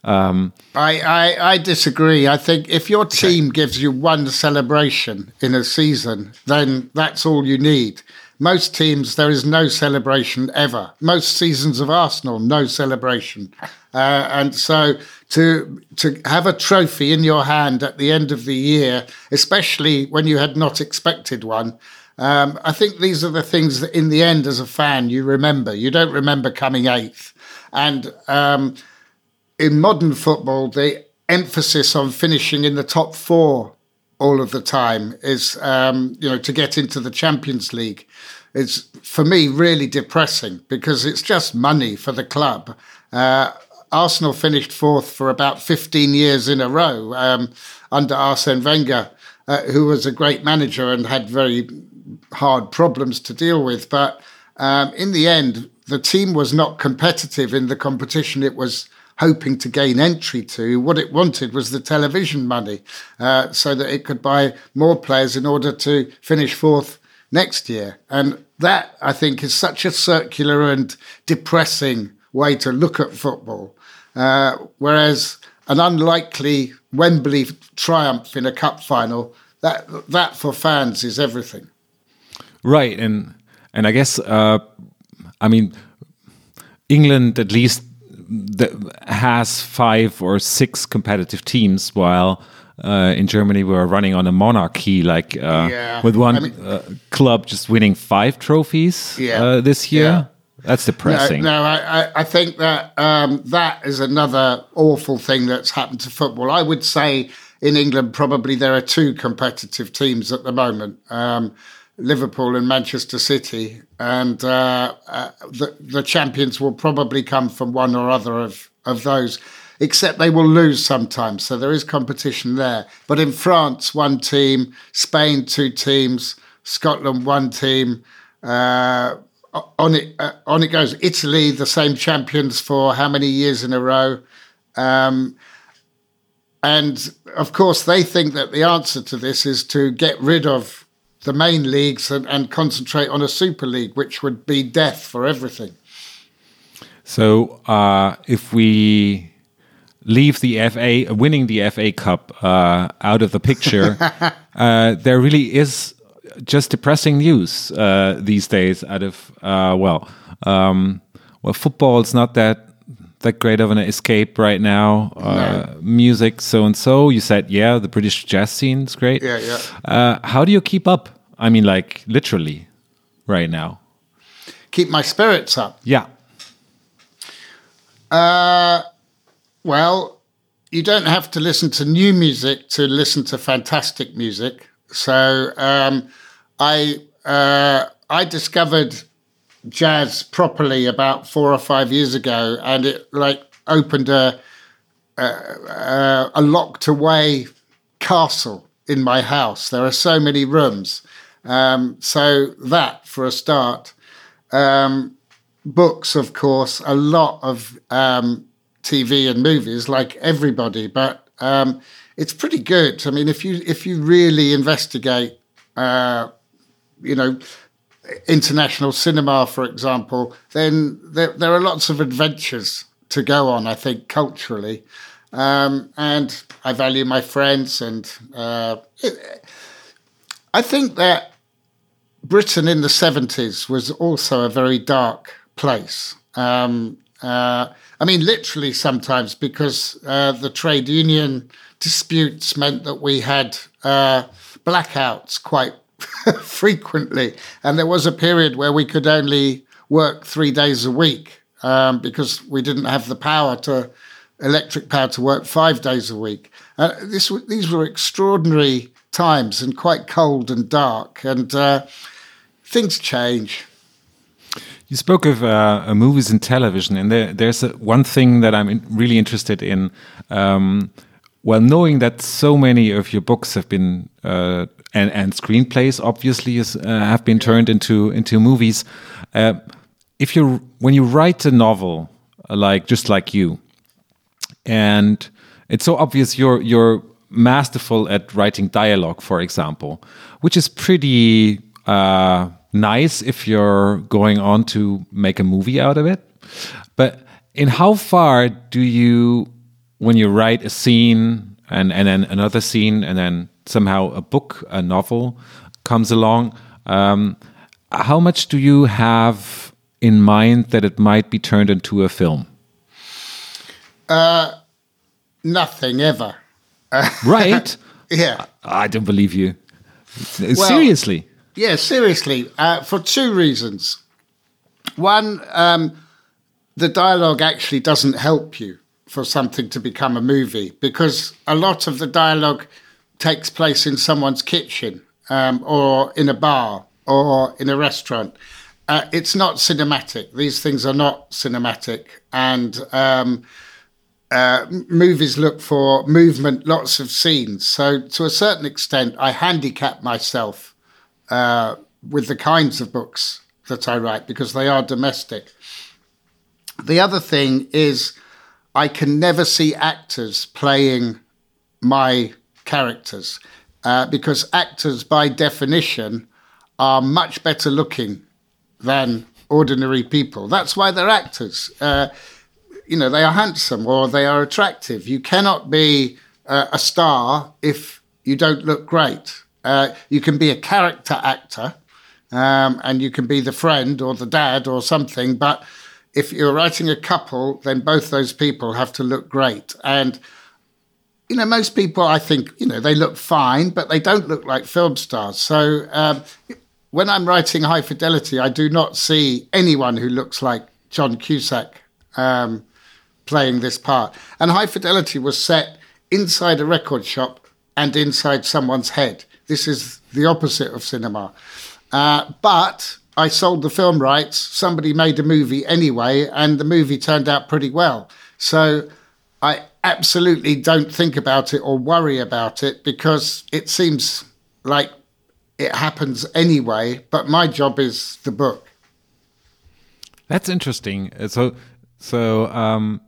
Um, I, I, I disagree. I think if your team gives you one celebration in a season, then that's all you need. Most teams, there is no celebration ever. Most seasons of Arsenal, no celebration. Uh, and so to to have a trophy in your hand at the end of the year, especially when you had not expected one, um, I think these are the things that in the end, as a fan, you remember. You don't remember coming eighth. And um, in modern football, the emphasis on finishing in the top four all of the time is, um, you know, to get into the Champions League. It's for me really depressing because it's just money for the club. Uh, Arsenal finished fourth for about 15 years in a row um, under Arsene Wenger, uh, who was a great manager and had very hard problems to deal with. But um, in the end, the team was not competitive in the competition it was hoping to gain entry to. What it wanted was the television money uh, so that it could buy more players in order to finish fourth next year. And that, I think, is such a circular and depressing way to look at football. Uh, whereas an unlikely Wembley triumph in a cup final, that, that for fans is everything. right, and and I guess uh, I mean England at least has five or six competitive teams, while uh, in Germany we're running on a monarchy, like uh, Yeah. with one I mean- uh, club just winning five trophies Yeah. uh, this year. Yeah. That's depressing. No, no I, I, I think that um, that is another awful thing that's happened to football. I would say in England, probably there are two competitive teams at the moment um, Liverpool and Manchester City. And uh, uh, the, the champions will probably come from one or other of, of those, except they will lose sometimes. So there is competition there. But in France, one team, Spain, two teams, Scotland, one team. Uh, on it uh, on it goes. Italy, the same champions for how many years in a row, um, and of course they think that the answer to this is to get rid of the main leagues and, and concentrate on a super league, which would be death for everything. So uh, if we leave the FA, winning the FA Cup uh, out of the picture, uh, there really is just depressing news uh, these days. Out of uh, well, um, well, football is not that that great of an escape right now. Uh, Music, so and so. You said, yeah, the British jazz scene is great. Yeah, yeah. Uh, how do you keep up? I mean, like literally, right now. Keep my spirits up. Yeah. Uh, well, you don't have to listen to new music to listen to fantastic music. So um, I uh, I discovered jazz properly about four or five years ago, and it like opened a a, a locked away castle in my house. There are so many rooms. Um, so that for a start. Um, books, of course, a lot of um, TV and movies, like everybody, but um, it's pretty good. I mean, if you if you really investigate, uh, you know, international cinema, for example, then there, there are lots of adventures to go on. I think culturally, um, and I value my friends, and uh, it, I think that Britain in the 70s was also a very dark place. Um, uh, I mean, literally sometimes because uh, the trade union disputes meant that we had uh, blackouts quite frequently. And there was a period where we could only work three days a week um, because we didn't have the power to, electric power to work five days a week. Uh, this, these were extraordinary times and quite cold and dark. And uh, things change. You spoke of uh, movies and television, and there, there's a, one thing that I'm really interested in. Um, well, knowing that so many of your books have been uh, and and screenplays obviously is, uh, have been turned into into movies, uh, if you when you write a novel like just like you, and it's so obvious you're you're masterful at writing dialogue, for example, which is pretty uh, nice if you're going on to make a movie out of it. But in how far do you when you write a scene and, and then another scene and then somehow a book, a novel comes along, um, how much do you have in mind that it might be turned into a film? Uh, nothing ever. right? yeah. I don't believe you. seriously? Yeah, seriously. Uh, for two reasons. One, um, the dialogue actually doesn't help you for something to become a movie because a lot of the dialogue takes place in someone's kitchen um, or in a bar or in a restaurant. Uh, it's not cinematic. These things are not cinematic. And um, uh, movies look for movement, lots of scenes. So, to a certain extent, I handicap myself uh, with the kinds of books that I write because they are domestic. The other thing is I can never see actors playing my characters uh, because actors, by definition, are much better looking than ordinary people. That's why they're actors. Uh, you know, they are handsome or they are attractive. You cannot be uh, a star if you don't look great. Uh, you can be a character actor um, and you can be the friend or the dad or something, but if you're writing a couple, then both those people have to look great. And, you know, most people, I think, you know, they look fine, but they don't look like film stars. So um, when I'm writing High Fidelity, I do not see anyone who looks like John Cusack um, playing this part. And High Fidelity was set inside a record shop and inside someone's head. This is the opposite of cinema. Uh, but I sold the film rights. Somebody made a movie anyway, and the movie turned out pretty well. So I absolutely don't think about it or worry about it because it seems like it happens anyway. But my job is the book. That's interesting. Uh, so, so um,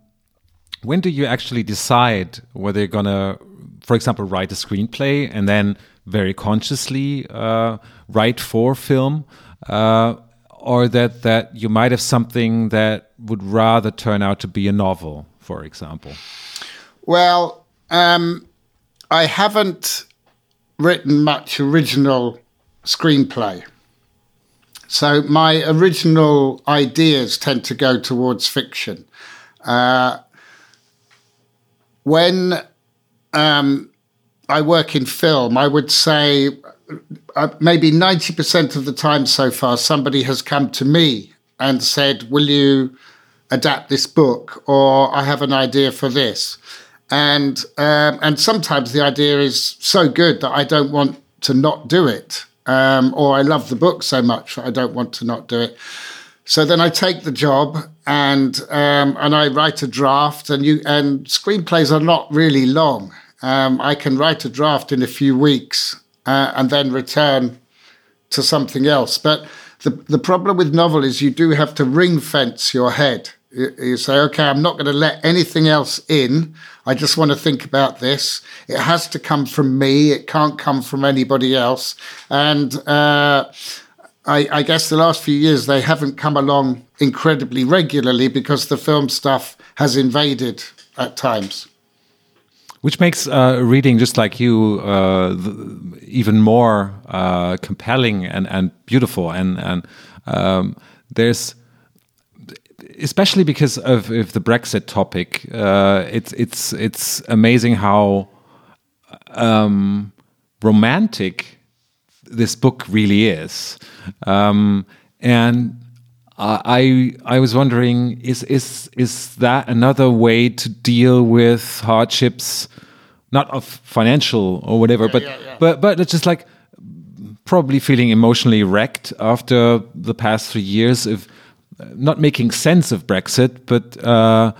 when do you actually decide whether you're gonna, for example, write a screenplay and then very consciously uh, write for film? Uh, or that that you might have something that would rather turn out to be a novel, for example? Well, um, I haven't written much original screenplay. So my original ideas tend to go towards fiction. Uh, when um, I work in film, I would say maybe 90% of the time so far, somebody has come to me and said, Will you adapt this book? Or I have an idea for this. And, um, and sometimes the idea is so good that I don't want to not do it. Um, or I love the book so much that I don't want to not do it. So then I take the job and um, and I write a draft. And you and screenplays are not really long. Um, I can write a draft in a few weeks uh, and then return to something else. But the, the problem with novel is you do have to ring fence your head. You, you say, okay, I'm not going to let anything else in. I just want to think about this. It has to come from me. It can't come from anybody else. And uh, I, I guess the last few years they haven't come along incredibly regularly because the film stuff has invaded at times which makes uh, reading just like you uh, even more uh, compelling and, and beautiful. And and um, there's especially because of, of the Brexit topic uh, it's it's it's amazing how um, romantic this book really is. Um, and I I was wondering is is is that another way to deal with hardships, not of financial or whatever, yeah, but yeah, yeah. but but it's just like probably feeling emotionally wrecked after the past three years of not making sense of Brexit, but uh,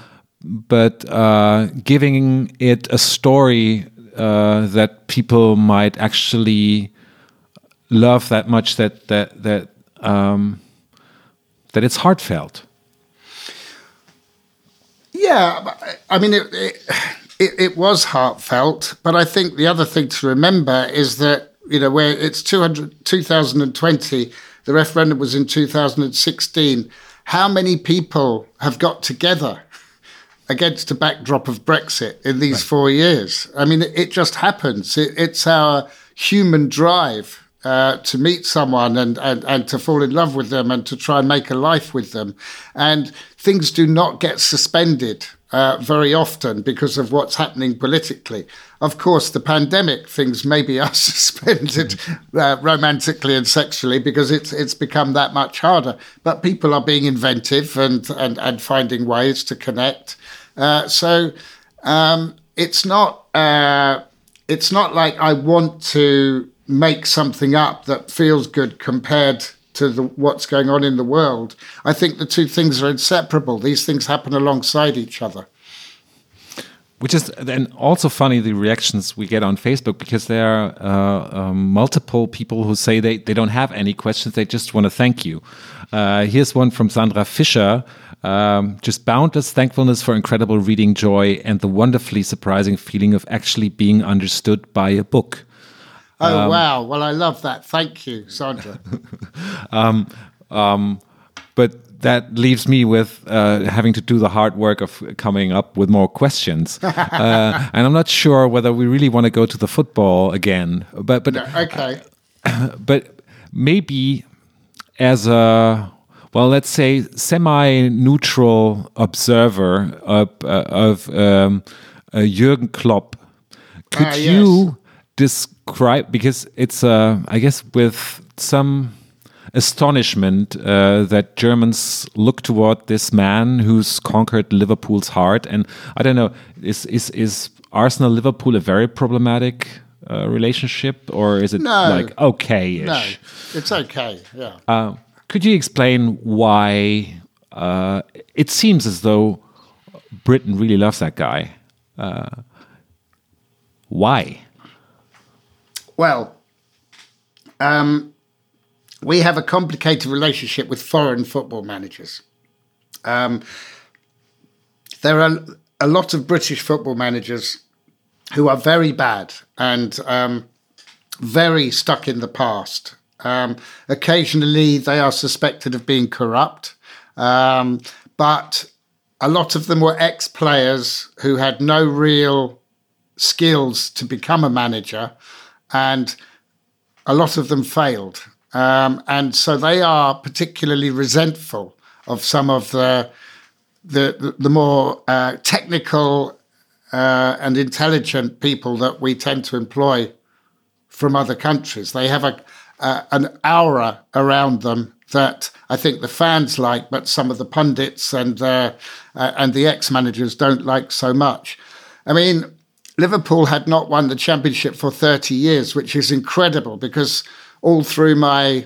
but uh, giving it a story uh, that people might actually love that much that that that um, that it's heartfelt. Yeah, I mean, it, it, it, it, was heartfelt, but I think the other thing to remember is that, you know, where it's 200, 2020, the referendum was in 2016. How many people have got together against a backdrop of Brexit in these right. four years? I mean, it, it just happens. it's our human drive uh, to meet someone and, and, and to fall in love with them and to try and make a life with them. And things do not get suspended uh, very often because of what's happening politically. Of course, the pandemic things maybe are suspended uh, romantically and sexually because it's it's become that much harder. But people are being inventive and and, and finding ways to connect. Uh, so um, it's not uh, it's not like I want to make something up that feels good compared to the, what's going on in the world. I think the two things are inseparable. These things happen alongside each other. Which is then also funny the reactions we get on Facebook because there are uh, um, multiple people who say they, they don't have any questions, they just want to thank you. Uh, here's one from Sandra Fischer. Um, just boundless thankfulness for incredible reading joy and the wonderfully surprising feeling of actually being understood by a book. Oh um, wow! Well, I love that. Thank you, Sandra. um, um, but that leaves me with uh, having to do the hard work of coming up with more questions, uh, and I'm not sure whether we really want to go to the football again. But but no, okay. Uh, but maybe as a well, let's say semi-neutral observer of, uh, of um, uh, Jürgen Klopp, could ah, you? Yes describe because it's uh, I guess with some astonishment uh, that Germans look toward this man who's conquered Liverpool's heart, and I don't know is is is Arsenal Liverpool a very problematic uh, relationship, or is it no, like okay-ish? No, it's okay. Yeah. Uh, could you explain why uh, it seems as though Britain really loves that guy? Uh, why? Well, um, we have a complicated relationship with foreign football managers. Um, there are a lot of British football managers who are very bad and um, very stuck in the past. Um, occasionally, they are suspected of being corrupt, um, but a lot of them were ex players who had no real skills to become a manager and a lot of them failed. Um, and so they are particularly resentful of some of the the, the more uh, technical uh, and intelligent people that we tend to employ from other countries. They have a, uh, an aura around them that I think the fans like, but some of the pundits and uh, uh, and the ex managers don't like so much. I mean, Liverpool had not won the championship for 30 years, which is incredible because all through my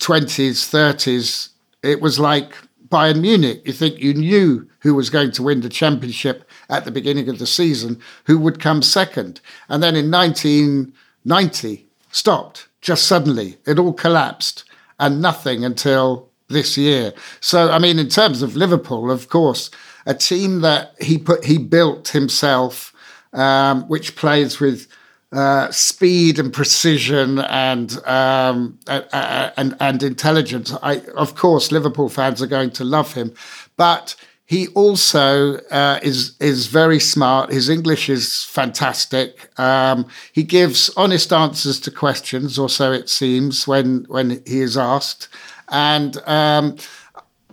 20s, 30s, it was like Bayern Munich. You think you knew who was going to win the championship at the beginning of the season, who would come second. And then in 1990, stopped just suddenly. It all collapsed and nothing until this year. So, I mean, in terms of Liverpool, of course, a team that he put, he built himself um, which plays with uh, speed and precision and, um, and and intelligence. I, of course, Liverpool fans are going to love him, but he also uh, is is very smart. His English is fantastic. Um, he gives honest answers to questions, or so it seems when when he is asked. And um,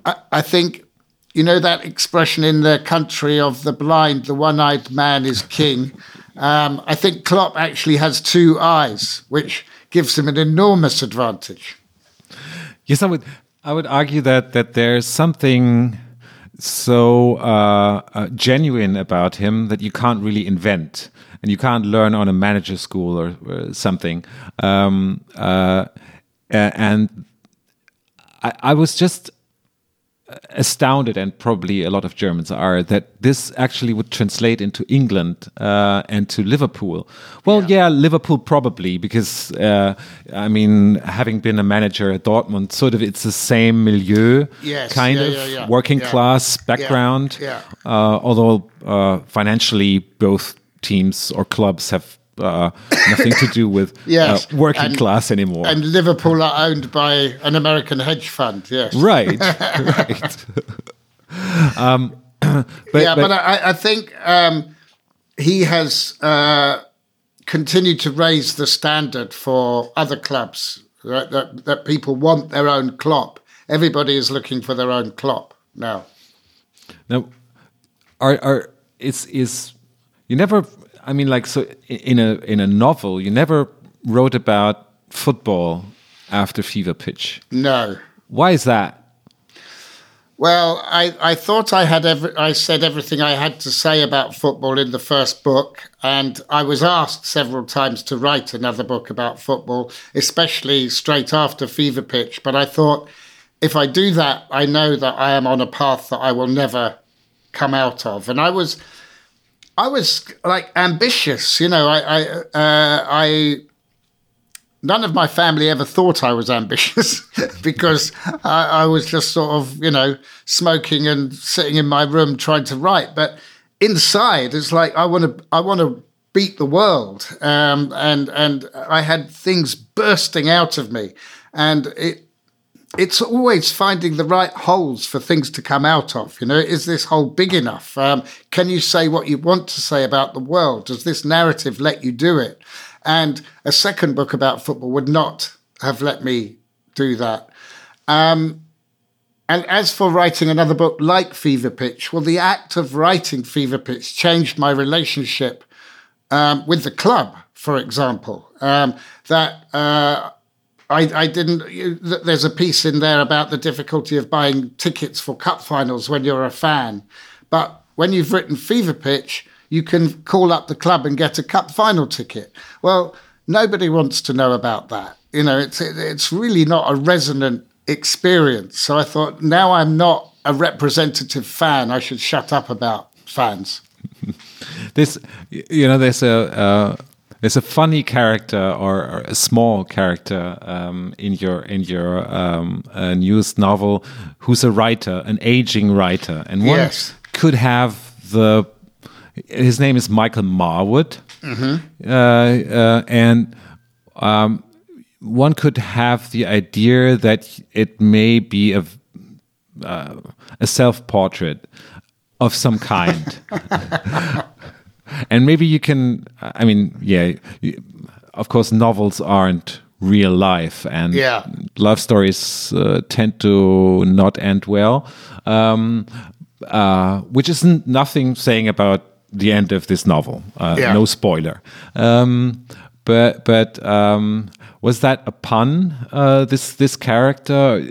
I, I think you know that expression in the country of the blind, the one-eyed man is king. Um, I think Klopp actually has two eyes, which gives him an enormous advantage. Yes, I would. I would argue that that there's something so uh, uh, genuine about him that you can't really invent, and you can't learn on a manager school or, or something. Um, uh, and I, I was just astounded, and probably a lot of Germans are, that this actually would translate into England uh, and to Liverpool. Well, yeah, yeah Liverpool probably, because uh, I mean, having been a manager at Dortmund, sort of it's the same milieu, yes, kind yeah, of yeah, working class background. Uh, although uh, financially, both teams or clubs have uh, nothing to do with yes. uh, working and, class anymore. And Liverpool are owned by an American hedge fund. Yes, right, right. um, but, yeah, but, but I, I, think um, he has uh, continued to raise the standard for other clubs. Right? That, that people want their own Klopp. Everybody is looking for their own Klopp now. Now, are are is is you never I mean, like, so in a in a novel, you never wrote about football after Fever Pitch. No. Why is that? Well, I, I thought I had every, I said everything I had to say about football in the first book, and I was asked several times to write another book about football, especially straight after Fever Pitch. But I thought, if I do that, I know that I am on a path that I will never come out of. And I was I was like ambitious, you know. I, I, uh, I, none of my family ever thought I was ambitious because I, I, was just sort of, you know, smoking and sitting in my room trying to write. But inside, it's like I want to, I want to beat the world, um, and and I had things bursting out of me, and it it's always finding the right holes for things to come out of. You know, is this hole big enough? Um, can you say what you want to say about the world? Does this narrative let you do it? And a second book about football would not have let me do that. Um, and as for writing another book like Fever Pitch, well, the act of writing Fever Pitch changed my relationship um, with the club, for example. Um, that uh, I, I didn't. There's a piece in there about the difficulty of buying tickets for cup finals when you're a fan, but when you've written Fever Pitch, you can call up the club and get a cup final ticket. Well, nobody wants to know about that. You know, it's it's really not a resonant experience. So I thought, now I'm not a representative fan. I should shut up about fans. this, you know, there's a. Uh there's a funny character or, or a small character um, in your in your um, uh, newest novel who's a writer, an aging writer, and one yes. could have the. His name is Michael Marwood, mm -hmm. uh, uh, and um, one could have the idea that it may be a uh, a self portrait of some kind. and maybe you can i mean yeah of course novels aren't real life and yeah. love stories uh, tend to not end well um, uh, which isn't nothing saying about the end of this novel uh, yeah. no spoiler um, but but um, was that a pun uh, this this character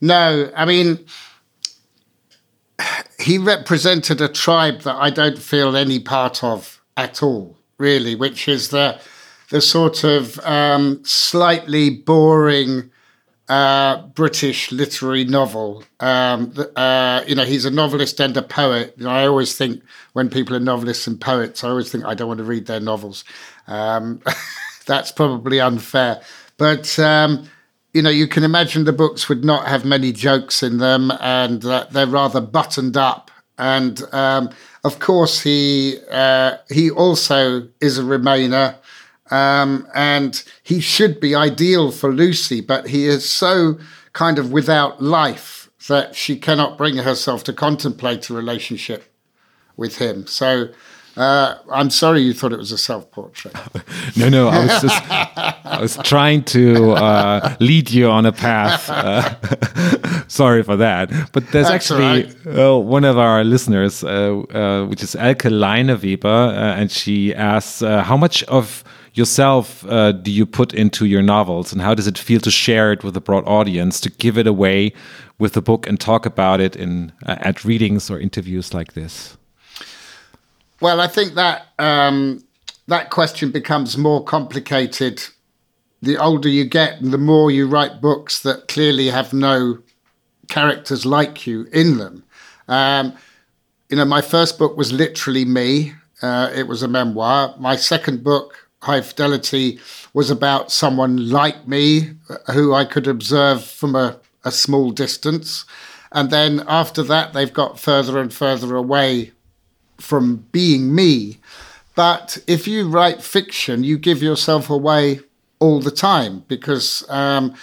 no i mean he represented a tribe that I don't feel any part of at all, really, which is the the sort of um, slightly boring uh, British literary novel. Um, uh, you know, he's a novelist and a poet. You know, I always think when people are novelists and poets, I always think I don't want to read their novels. Um, that's probably unfair, but um, you know, you can imagine the books would not have many jokes in them, and that they're rather buttoned up. And um, of course, he uh, he also is a Remainer, um, and he should be ideal for Lucy, but he is so kind of without life that she cannot bring herself to contemplate a relationship with him. So uh, I'm sorry you thought it was a self-portrait. no, no, I was just I was trying to uh, lead you on a path. Uh, sorry for that, but there's That's actually right. Uh, one of our listeners, uh, uh, which is Elke Leineweber, and she asks, "How much of yourself do you put into your novels, and how does it feel to share it with a broad audience, to give it away with the book and talk about it in at readings or interviews like this?" Well, I think that um, that question becomes more complicated the older you get and the more you write books that clearly have no characters like you in them. Um, you know, my first book was literally me. Uh, it was a memoir. My second book, High Fidelity, was about someone like me who I could observe from a, a small distance. And then after that, they've got further and further away from being me. But if you write fiction, you give yourself away all the time because um,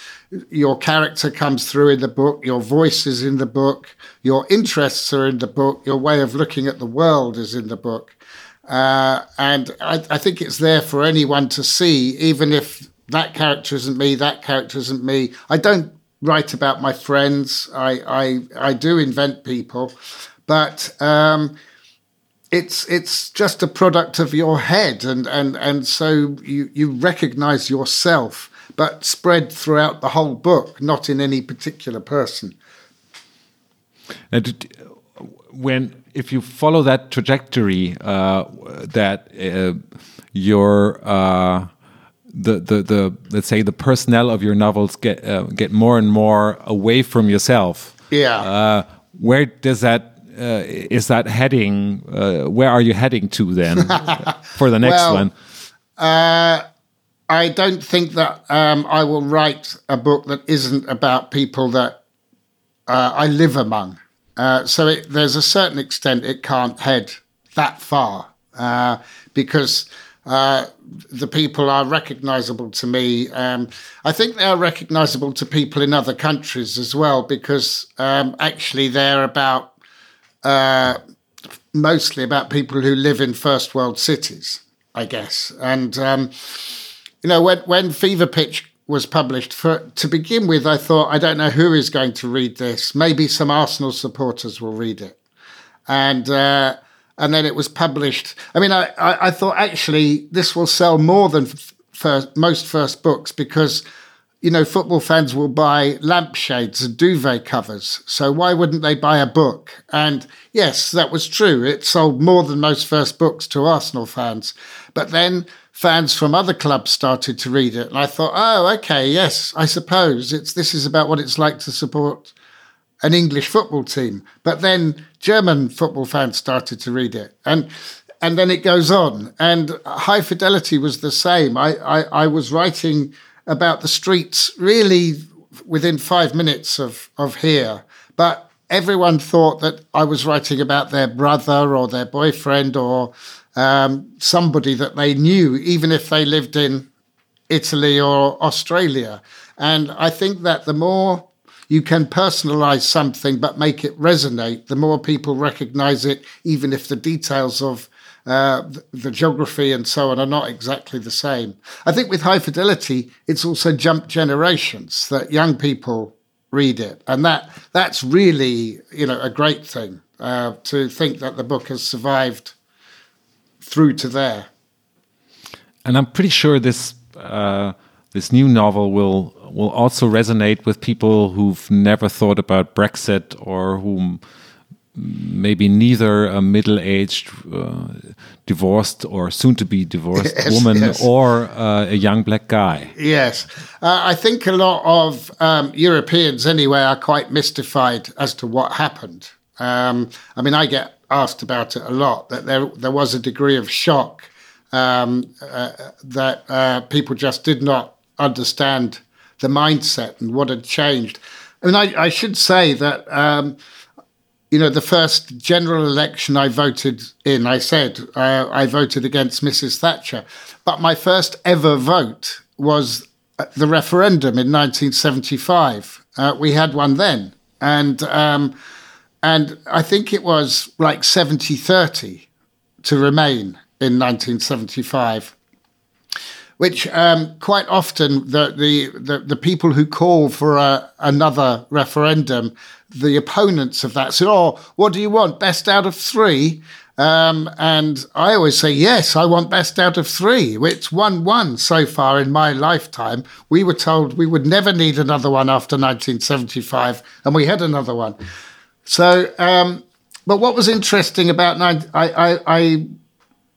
your character comes through in the book, your voice is in the book, your interests are in the book, your way of looking at the world is in the book. Uh, and I, I think it's there for anyone to see, even if that character isn't me, that character isn't me. I don't write about my friends. I I, I do invent people, but um, it's it's just a product of your head, and and and so you you recognise yourself, but spread throughout the whole book, not in any particular person. And when if you follow that trajectory, uh, that uh, your uh, the, the the let's say the personnel of your novels get uh, get more and more away from yourself. Yeah. Uh, where does that uh, is that heading? Uh, where are you heading to then for the next Well, one? Uh, I don't think that um, I will write a book that isn't about people that uh, I live among. Uh, so it, there's a certain extent it can't head that far uh, because uh, the people are recognizable to me. Um, I think they are recognizable to people in other countries as well because um, actually they're about uh, mostly about people who live in first world cities, I guess. And um, you know, when when Fever Pitch was published, for to begin with, I thought I don't know who is going to read this. Maybe some Arsenal supporters will read it, and uh, and then it was published. I mean, I, I, I thought actually this will sell more than f- first, most first books because you know, football fans will buy lampshades and duvet covers. So why wouldn't they buy a book? And yes, that was true. It sold more than most first books to Arsenal fans. But then fans from other clubs started to read it. And I thought, oh, okay, yes, I suppose it's this is about what it's like to support an English football team. But then German football fans started to read it. And and then it goes on. And High Fidelity was the same. I, I, I was writing about the streets really within five minutes of, of here. But everyone thought that I was writing about their brother or their boyfriend or um, somebody that they knew, even if they lived in Italy or Australia. And I think that the more you can personalize something but make it resonate, the more people recognize it, even if the details of uh, the geography and so on are not exactly the same. I think with high fidelity, it's also jumped generations that young people read it, and that that's really you know a great thing uh, to think that the book has survived through to there. And I'm pretty sure this uh, this new novel will will also resonate with people who've never thought about Brexit or whom maybe neither a middle-aged uh, divorced or soon-to-be divorced Yes, woman yes. or uh, a young black guy Yes, uh, I think a lot of um, Europeans, anyway, are quite mystified as to what happened. Um, I mean, I get asked about it a lot. That there there was a degree of shock um, uh, that uh, people just did not understand the mindset and what had changed. I mean, I, I should say that. You know, the first general election I voted in, I said uh, I voted against Mrs. Thatcher. But my first ever vote was the referendum in 1975. Uh, we had one then. And, um, and I think it was like 70 30 to remain in 1975 which um, quite often the, the, the, the people who call for a, another referendum, the opponents of that say, oh, what do you want? Best out of three? Um, and I always say, yes, I want best out of three. It's 1 1 so far in my lifetime. We were told we would never need another one after 1975, and we had another one. So, um, but what was interesting about I, I, I,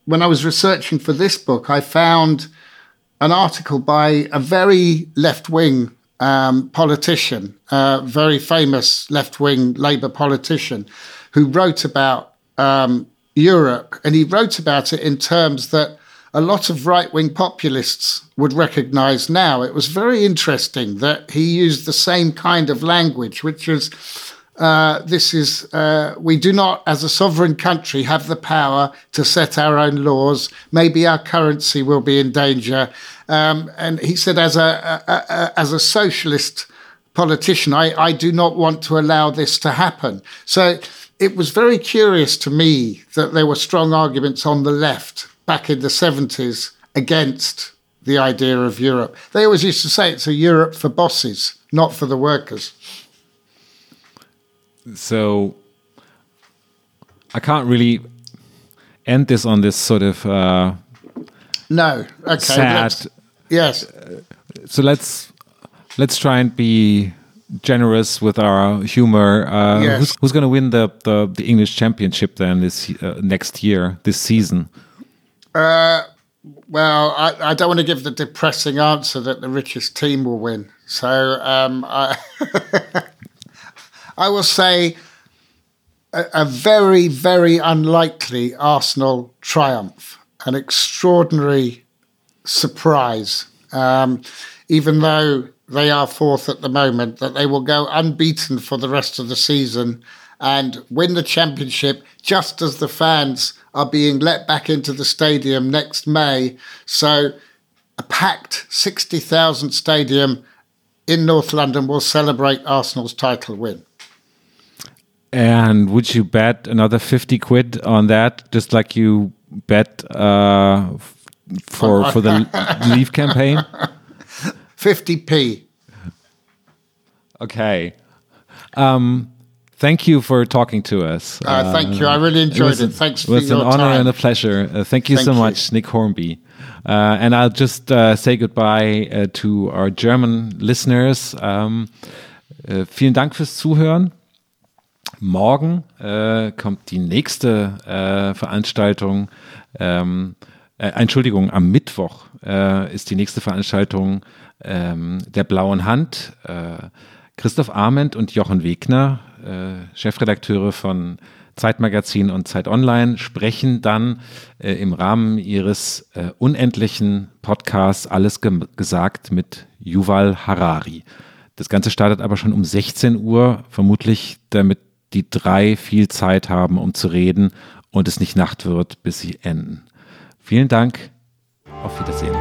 when I was researching for this book, I found an article by a very left wing um, politician, a very famous left wing Labour politician, who wrote about um, Europe. And he wrote about it in terms that a lot of right wing populists would recognize now. It was very interesting that he used the same kind of language, which was uh, this is, uh, we do not, as a sovereign country, have the power to set our own laws. Maybe our currency will be in danger. Um, and he said, as a, a, a as a socialist politician, I, I do not want to allow this to happen. So it was very curious to me that there were strong arguments on the left back in the 70s against the idea of Europe. They always used to say it's a Europe for bosses, not for the workers. So I can't really end this on this sort of uh, no okay sad. Yes. So let's let's try and be generous with our humor. Uh, yes. Who's, who's going to win the, the, the English Championship then this uh, next year, this season? Uh, well, I, I, don't want to give the depressing answer that the richest team will win. So um, I, I will say a, a very, very unlikely Arsenal triumph, an extraordinary surprise. Um, even though they are fourth at the moment, that they will go unbeaten for the rest of the season and win the championship just as the fans are being let back into the stadium next May. So, a packed 60,000 stadium in North London will celebrate Arsenal's title win. And would you bet another 50 quid on that, just like you bet uh, for, for the Leave campaign? 50p. Okay. Um, thank you for talking to us. Uh, thank you. I really enjoyed it. it. Thanks for your time. It was an honor time. and a pleasure. Uh, thank you thank so you. much, Nick Hornby. Uh, and I'll just uh, say goodbye uh, to our German listeners. Um, vielen Dank fürs Zuhören. Morgen äh, kommt die nächste äh, Veranstaltung. Ähm, Entschuldigung, am Mittwoch ist die nächste Veranstaltung ähm, der Blauen Hand. Christoph Arment und Jochen Wegner, äh, Chefredakteure von Zeitmagazin und Zeit Online, sprechen dann äh, im Rahmen ihres äh, unendlichen Podcasts Alles ge gesagt mit Yuval Harari. Das Ganze startet aber schon um 16 Uhr, vermutlich damit die drei viel Zeit haben, um zu reden und es nicht Nacht wird, bis sie enden. Vielen Dank, auf Wiedersehen.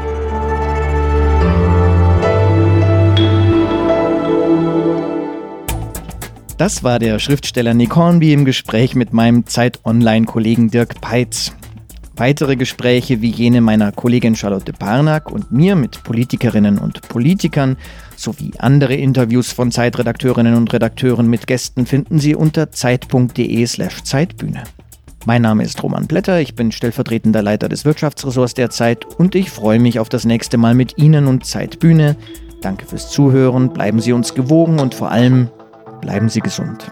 Das war der Schriftsteller Nick Hornby im Gespräch mit meinem Zeit-Online-Kollegen Dirk Peitz. Weitere Gespräche wie jene meiner Kollegin Charlotte Parnack und mir mit Politikerinnen und Politikern sowie andere Interviews von Zeitredakteurinnen und Redakteuren mit Gästen finden Sie unter zeit.de/slash Zeitbühne. Mein Name ist Roman Blätter, ich bin stellvertretender Leiter des Wirtschaftsressorts der Zeit und ich freue mich auf das nächste Mal mit Ihnen und Zeitbühne. Danke fürs Zuhören, bleiben Sie uns gewogen und vor allem Bleiben Sie gesund.